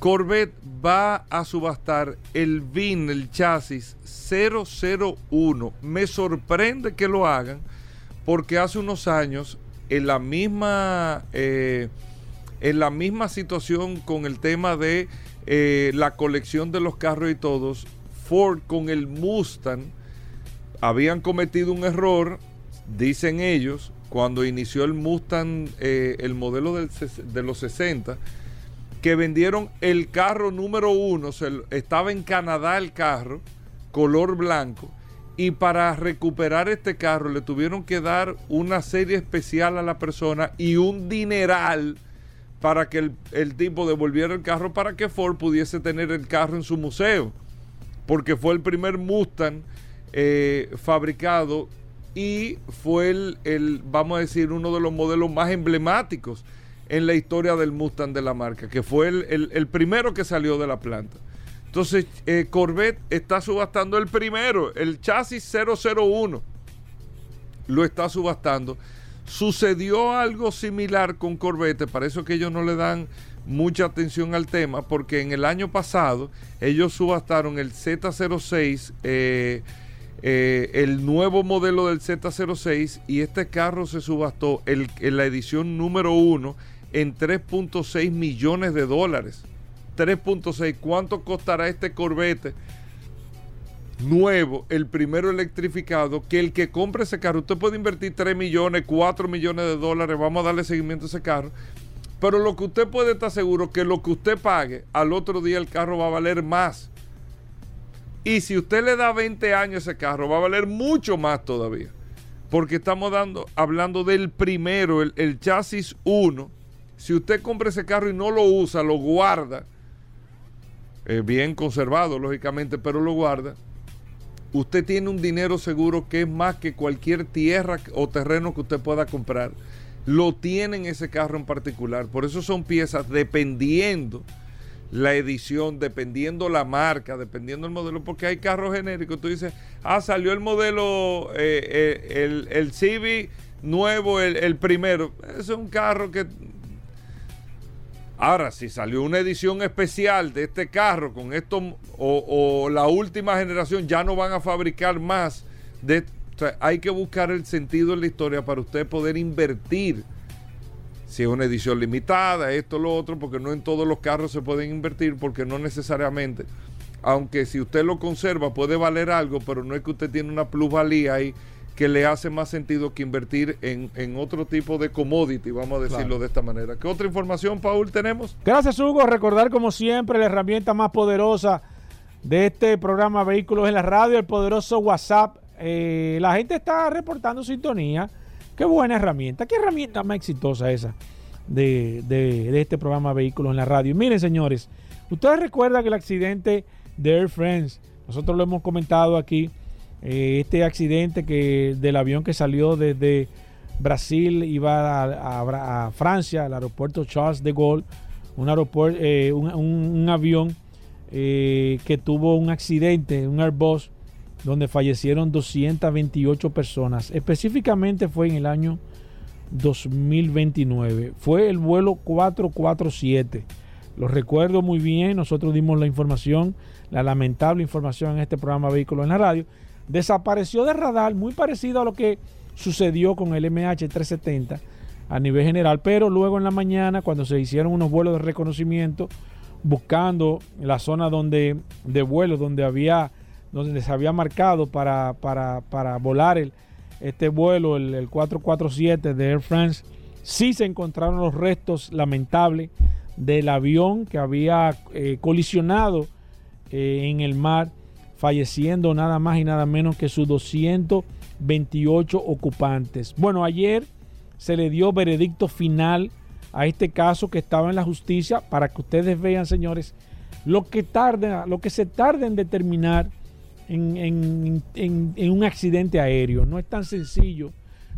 B: Corvette va a subastar el VIN, el chasis 001. Me sorprende que lo hagan porque hace unos años en la misma eh, en la misma situación con el tema de eh, la colección de los carros y todos, Ford con el Mustang habían cometido un error, dicen ellos, cuando inició el Mustang, eh, el modelo de los 60, que vendieron el carro número uno, estaba en Canadá el carro, color blanco, y para recuperar este carro le tuvieron que dar una serie especial a la persona y un dineral para que el, el tipo devolviera el carro para que Ford pudiese tener el carro en su museo. Porque fue el primer Mustang eh, fabricado y fue el, el, vamos a decir, uno de los modelos más emblemáticos en la historia del Mustang de la marca, que fue el, el- el primero que salió de la planta. Entonces, eh, Corvette está subastando el primero, el chasis 001. Lo está subastando. Sucedió algo similar con Corvette, para eso que ellos no le dan mucha atención al tema, porque en el año pasado ellos subastaron el Z06, eh, eh, el nuevo modelo del Z06, y este carro se subastó en la edición número uno en 3.6 millones de dólares. 3.6. ¿Cuánto costará este Corvette nuevo, el primero electrificado? Que el que compre ese carro, usted puede invertir 3 millones, 4 millones de dólares, vamos a darle seguimiento a ese carro. Pero lo que usted puede estar seguro que lo que usted pague, al otro día el carro va a valer más. Y si usted le da 20 años a ese carro, va a valer mucho más todavía. Porque estamos dando, hablando del primero, el, chasis 1. Si usted compra ese carro y no lo usa, lo guarda, eh, bien conservado, lógicamente, pero lo guarda, usted tiene un dinero seguro que es más que cualquier tierra o terreno que usted pueda comprar. Lo tiene en ese carro en particular. Por eso son piezas dependiendo la edición, dependiendo la marca, dependiendo el modelo, porque hay carros genéricos. Tú dices, ah, salió el modelo, eh, eh, el, el Civic nuevo, el, el primero. Es un carro que Ahora, si salió una edición especial de este carro con esto o, la última generación, ya no van a fabricar más. O sea, hay que buscar el sentido en la historia para usted poder invertir. Si es una edición limitada, esto, lo otro, porque no en todos los carros se pueden invertir, porque no necesariamente. Aunque si usted lo conserva puede valer algo, pero no es que usted tiene una plusvalía ahí que le hace más sentido que invertir en, en otro tipo de commodity, vamos a decirlo
C: Claro.
B: de esta manera. ¿Qué otra información, Paul, tenemos?
C: Gracias, Hugo. Recordar, como siempre, la herramienta más poderosa de este programa Vehículos en la Radio, el poderoso WhatsApp. Eh, la gente está reportando sintonía. Qué buena herramienta. Qué herramienta más exitosa esa de, de- de este programa Vehículos en la Radio. Miren, señores, ustedes recuerdan que el accidente de Air France, nosotros lo hemos comentado aquí, eh, este accidente que del avión que salió desde Brasil iba a, a- Francia, al aeropuerto Charles de Gaulle, un, aeropuerto, eh, un- un avión eh, que tuvo un accidente, un Airbus, donde fallecieron 228 personas. Específicamente fue en el año 2029. Fue el vuelo 447. Lo recuerdo muy bien, nosotros dimos la información, la lamentable información en este programa Vehículos en la Radio. Desapareció de radar, muy parecido a lo que sucedió con el MH370 a nivel general, pero luego en la mañana, cuando se hicieron unos vuelos de reconocimiento, buscando la zona donde de vuelo donde había donde se había marcado para, para, para volar el, este vuelo, el, el 447 de Air France, sí se encontraron los restos lamentables del avión que había eh, colisionado eh, en el mar, falleciendo nada más y nada menos que sus 228 ocupantes. Bueno, ayer se le dio veredicto final a este caso que estaba en la justicia para que ustedes vean, señores, lo que lo que se tarda en determinar en, un accidente aéreo. No es tan sencillo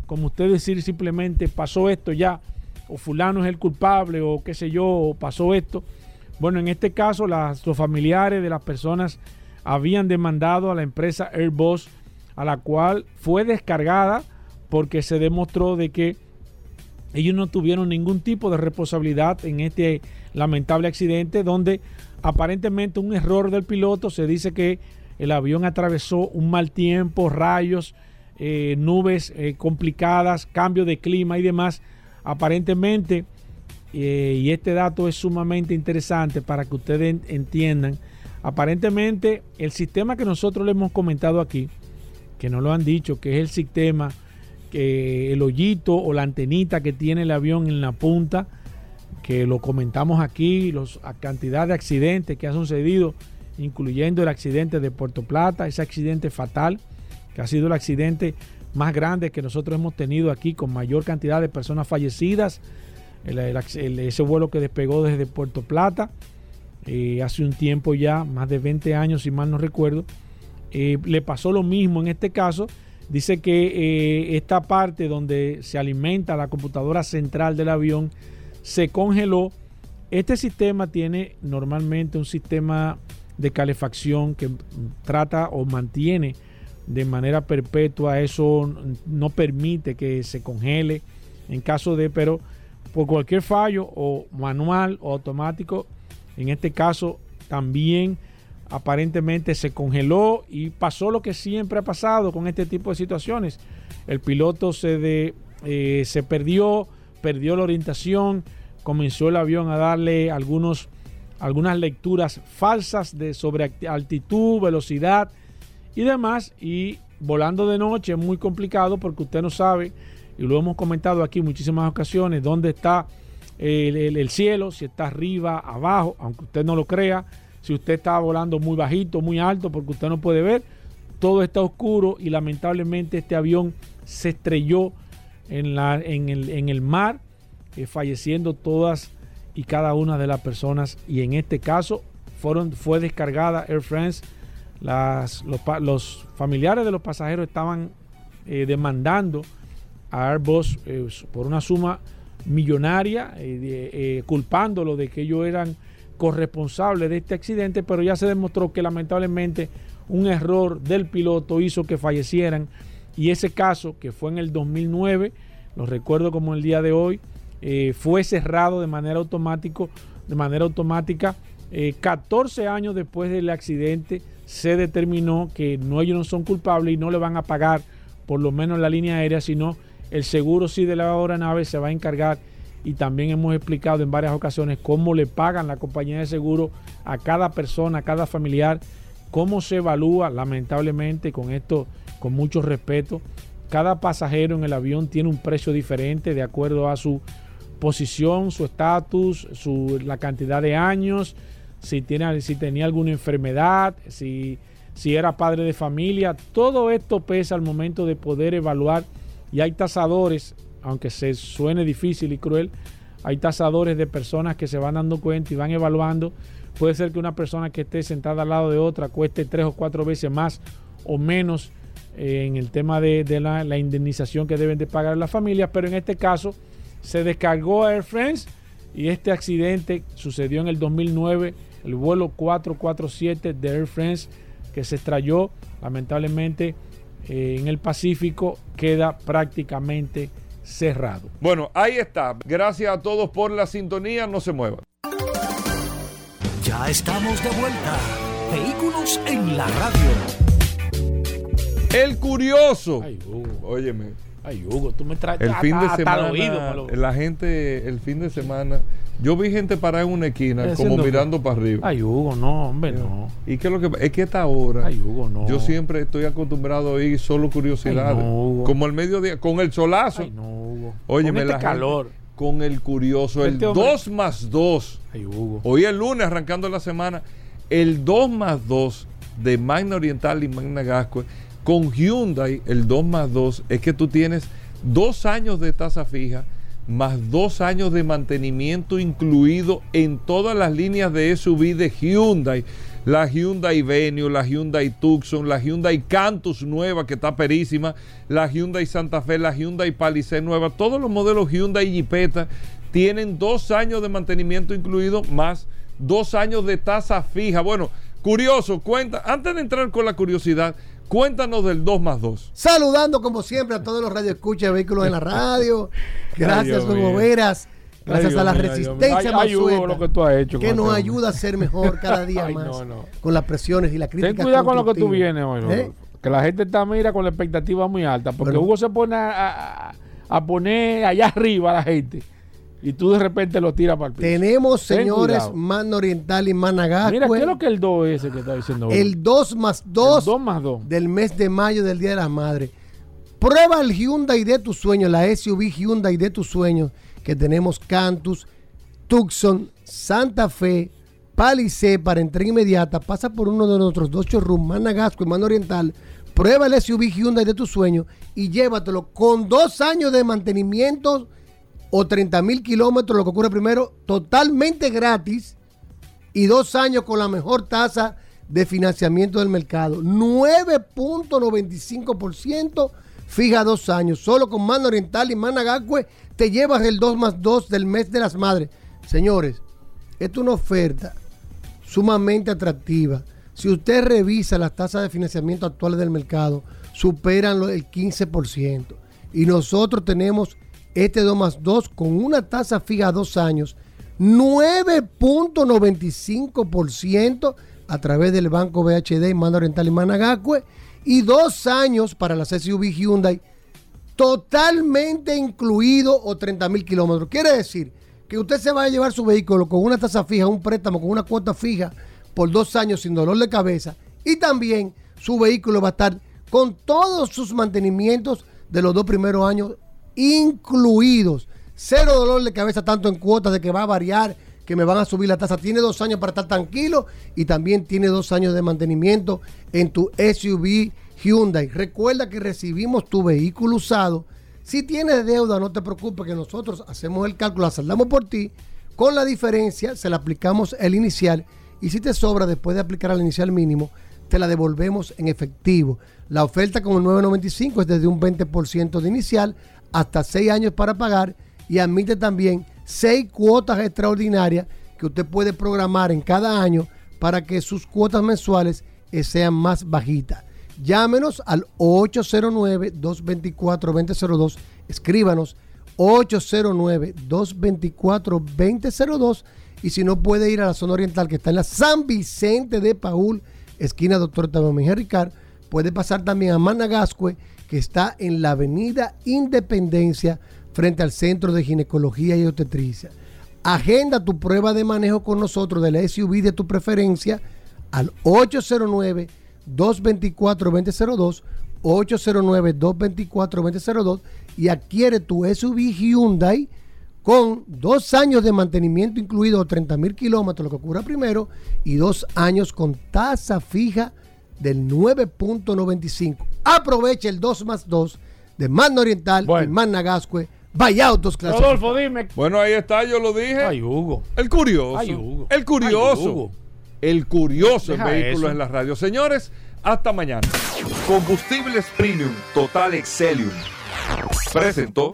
C: como usted decir simplemente pasó esto ya, o fulano es el culpable, o qué sé yo, o pasó esto. Bueno, en este caso, los familiares de las personas habían demandado a la empresa Airbus, a la cual fue descargada porque se demostró de que ellos no tuvieron ningún tipo de responsabilidad en este lamentable accidente donde aparentemente un error del piloto se dice que el avión atravesó un mal tiempo, rayos, eh, nubes eh, complicadas, cambio de clima y demás. Aparentemente, eh, y este dato es sumamente interesante para que ustedes en- entiendan, aparentemente el sistema que nosotros le hemos comentado aquí, que no lo han dicho, que es el sistema que el hoyito o la antenita que tiene el avión en la punta, que lo comentamos aquí, los, a cantidad de accidentes que han sucedido, incluyendo el accidente de Puerto Plata, ese accidente fatal que ha sido el accidente más grande que nosotros hemos tenido aquí, con mayor cantidad de personas fallecidas. Ese vuelo que despegó desde Puerto Plata eh, hace un tiempo ya, más de 20 años, si mal no recuerdo. Eh, le pasó lo mismo en este caso. Dice que eh, esta parte donde se alimenta la computadora central del avión se congeló. Este sistema tiene normalmente un sistema de calefacción que trata o mantiene de manera perpetua. Eso no permite que se congele en caso de, pero por cualquier fallo o manual o automático, en este caso también aparentemente se congeló y pasó lo que siempre ha pasado con este tipo de situaciones. El piloto se, de, eh, se perdió, perdió la orientación, comenzó el avión a darle algunos, algunas lecturas falsas de sobre altitud, velocidad y demás. Y volando de noche es muy complicado porque usted no sabe, y lo hemos comentado aquí muchísimas ocasiones, dónde está el, el- el cielo, si está arriba, abajo, aunque usted no lo crea, si usted está volando muy bajito, muy alto, porque usted no puede ver, todo está oscuro y lamentablemente este avión se estrelló en, la, en, el, en el mar, eh, falleciendo todas y cada una de las personas y en este caso fueron, fue descargada Air France. Los familiares de los pasajeros estaban eh, demandando a Airbus eh, por una suma millonaria, eh, eh, culpándolo de que ellos eran corresponsables de este accidente, pero ya se demostró que lamentablemente un error del piloto hizo que fallecieran y ese caso que fue en el 2009, lo recuerdo como el día de hoy, eh, fue cerrado de manera automático, de manera automática. Eh, 14 años después del accidente se determinó que no ellos no son culpables y no le van a pagar por lo menos la línea aérea, sino el seguro sí de la aeronave se va a encargar y también hemos explicado en varias ocasiones cómo le pagan la compañía de seguro a cada persona, a cada familiar, cómo se evalúa, lamentablemente, con esto, con mucho respeto. Cada pasajero en el avión tiene un precio diferente de acuerdo a su posición, su estatus, su, la cantidad de años, si, tiene, si tenía alguna enfermedad, si, si era padre de familia. Todo esto pesa al momento de poder evaluar y hay tasadores, aunque se suene difícil y cruel, hay tasadores de personas que se van dando cuenta y van evaluando. Puede ser que una persona que esté sentada al lado de otra cueste tres o cuatro veces más o menos eh, en el tema de, la, la indemnización que deben de pagar las familias, pero en este caso se descargó Air France y este accidente sucedió en el 2009, el vuelo 447 de Air France que se estrelló lamentablemente eh, en el Pacífico queda prácticamente cerrado.
B: Bueno, ahí está. Gracias a todos por la sintonía. No se muevan.
A: Ya estamos de vuelta. Vehículos en la radio.
B: El curioso.
C: Ay, Hugo.
B: Óyeme.
C: Ay, Hugo, tú me traes
B: El fin de semana,
C: oído,
B: la gente, el fin de semana, yo vi gente parada en una esquina,
C: ¿Qué
B: como mirando para arriba.
C: Ay, Hugo, no, hombre, no.
B: ¿Y qué es lo que Es que esta hora,
C: Ay, Hugo, no.
B: yo siempre estoy acostumbrado a oír solo curiosidades.
C: Ay, no, Hugo.
B: como el mediodía, con el solazo.
C: Ay, no, Hugo. Con
B: la
C: este
B: gente-
C: calor.
B: con el curioso, el
C: Este hombre-
B: 2 más 2.
C: Ay, Hugo.
B: Hoy el lunes, arrancando la semana, el 2 más 2 de Magna Oriental y Magna Gasco con Hyundai, el 2 más 2 es que tú tienes dos años de tasa fija más dos años de mantenimiento incluido en todas las líneas de SUV de Hyundai. La Hyundai Venue, la Hyundai Tucson, la Hyundai Cantus nueva que está perísima, la Hyundai Santa Fe, la Hyundai Palisade nueva, todos los modelos Hyundai y Jeepeta tienen dos años de mantenimiento incluido más dos años de tasa fija. Bueno, curioso, cuenta, antes de entrar con la curiosidad, cuéntanos del 2 más 2.
L: Saludando como siempre a todos los radioescuchas de vehículos en la radio. Gracias,
C: mío.
L: Veras. Gracias a la resistencia Mansueta,
C: lo que tú has hecho
L: que nos ayuda a ser mejor cada día
C: Ay,
L: más
C: no, no.
L: con las presiones y las críticas.
C: Ten cuidado con lo que tú vienes hoy.
L: ¿Eh?
C: que la gente está mira con la expectativa muy alta, porque
L: Bueno.
C: Hugo se pone a, a- a poner allá arriba a la gente y tú de repente lo tiras para el piso.
L: Tenemos,
C: Ten
L: señores,
C: cuidado.
L: Mano Oriental y Managascue.
C: Mira, ¿qué es lo que el 2 ese que está diciendo? Hugo?
L: El 2 más 2
C: El 2 más 2.
L: del mes de mayo del Día de las Madres. Prueba el Hyundai de tus sueños, la SUV Hyundai de tus sueños, que tenemos Cantus, Tucson, Santa Fe, Palisade para entrega inmediata, pasa por uno de nuestros dos showrooms, Mano Gasco y Mano Oriental, prueba el SUV Hyundai de tu sueño y llévatelo con dos años de mantenimiento o 30 mil kilómetros, lo que ocurre primero, totalmente gratis y dos años con la mejor tasa de financiamiento del mercado. 9.95% fija dos años. Solo con Mano Oriental y Managacue te llevas el 2 más 2 del mes de las madres. Señores, esta es una oferta sumamente atractiva. Si usted revisa las tasas de financiamiento actuales del mercado, superan el 15%. Y nosotros tenemos este 2 más 2 con una tasa fija a dos años, 9.95% a través del Banco BHD, Mano Oriental y Managacue, y dos años para las SUV Hyundai, totalmente incluido o 30 mil kilómetros. Quiere decir que usted se va a llevar su vehículo con una tasa fija, un préstamo con una cuota fija por dos años sin dolor de cabeza y también su vehículo va a estar con todos sus mantenimientos de los dos primeros años incluidos. Cero dolor de cabeza tanto en cuotas de que va a variar, que me van a subir la tasa. Tiene dos años para estar tranquilo y también tiene dos años de mantenimiento en tu SUV Hyundai. Recuerda que recibimos tu vehículo usado. Si tienes deuda, no te preocupes que nosotros hacemos el cálculo, la saldamos por ti. Con la diferencia, se le aplicamos el inicial y si te sobra después de aplicar al inicial mínimo, te la devolvemos en efectivo. La oferta con el 995 es desde un 20% de inicial hasta 6 años para pagar y admite también 6 cuotas extraordinarias que usted puede programar en cada año para que sus cuotas mensuales eh, sean más bajitas. Llámenos al 809-224-2002. Escríbanos 809-224-2002. Y si no puede ir a la zona oriental que está en la San Vicente de Paul, esquina Doctor Tabo Mejía Ricard, puede pasar también a Managascue, que está en la avenida Independencia, frente al Centro de Ginecología y Obstetricia. Agenda tu prueba de manejo con nosotros de la SUV de tu preferencia al 809-224-2002, 809-224-2002 y adquiere tu SUV Hyundai con dos años de mantenimiento incluido, 30 mil kilómetros, lo que ocurra primero, y dos años con tasa fija del 9.95. Aprovecha el 2 más 2 de Mano Oriental y Managascue. Vaya autos clasificados.
C: Rodolfo, dime.
B: Bueno, ahí está, yo lo dije.
C: Ay, Hugo.
B: El curioso.
C: Ay, Hugo.
B: El curioso.
C: Ay, Hugo.
B: El curioso en vehículos en la radio. Señores, hasta mañana.
M: Combustibles Premium Total Excelium. Presentó.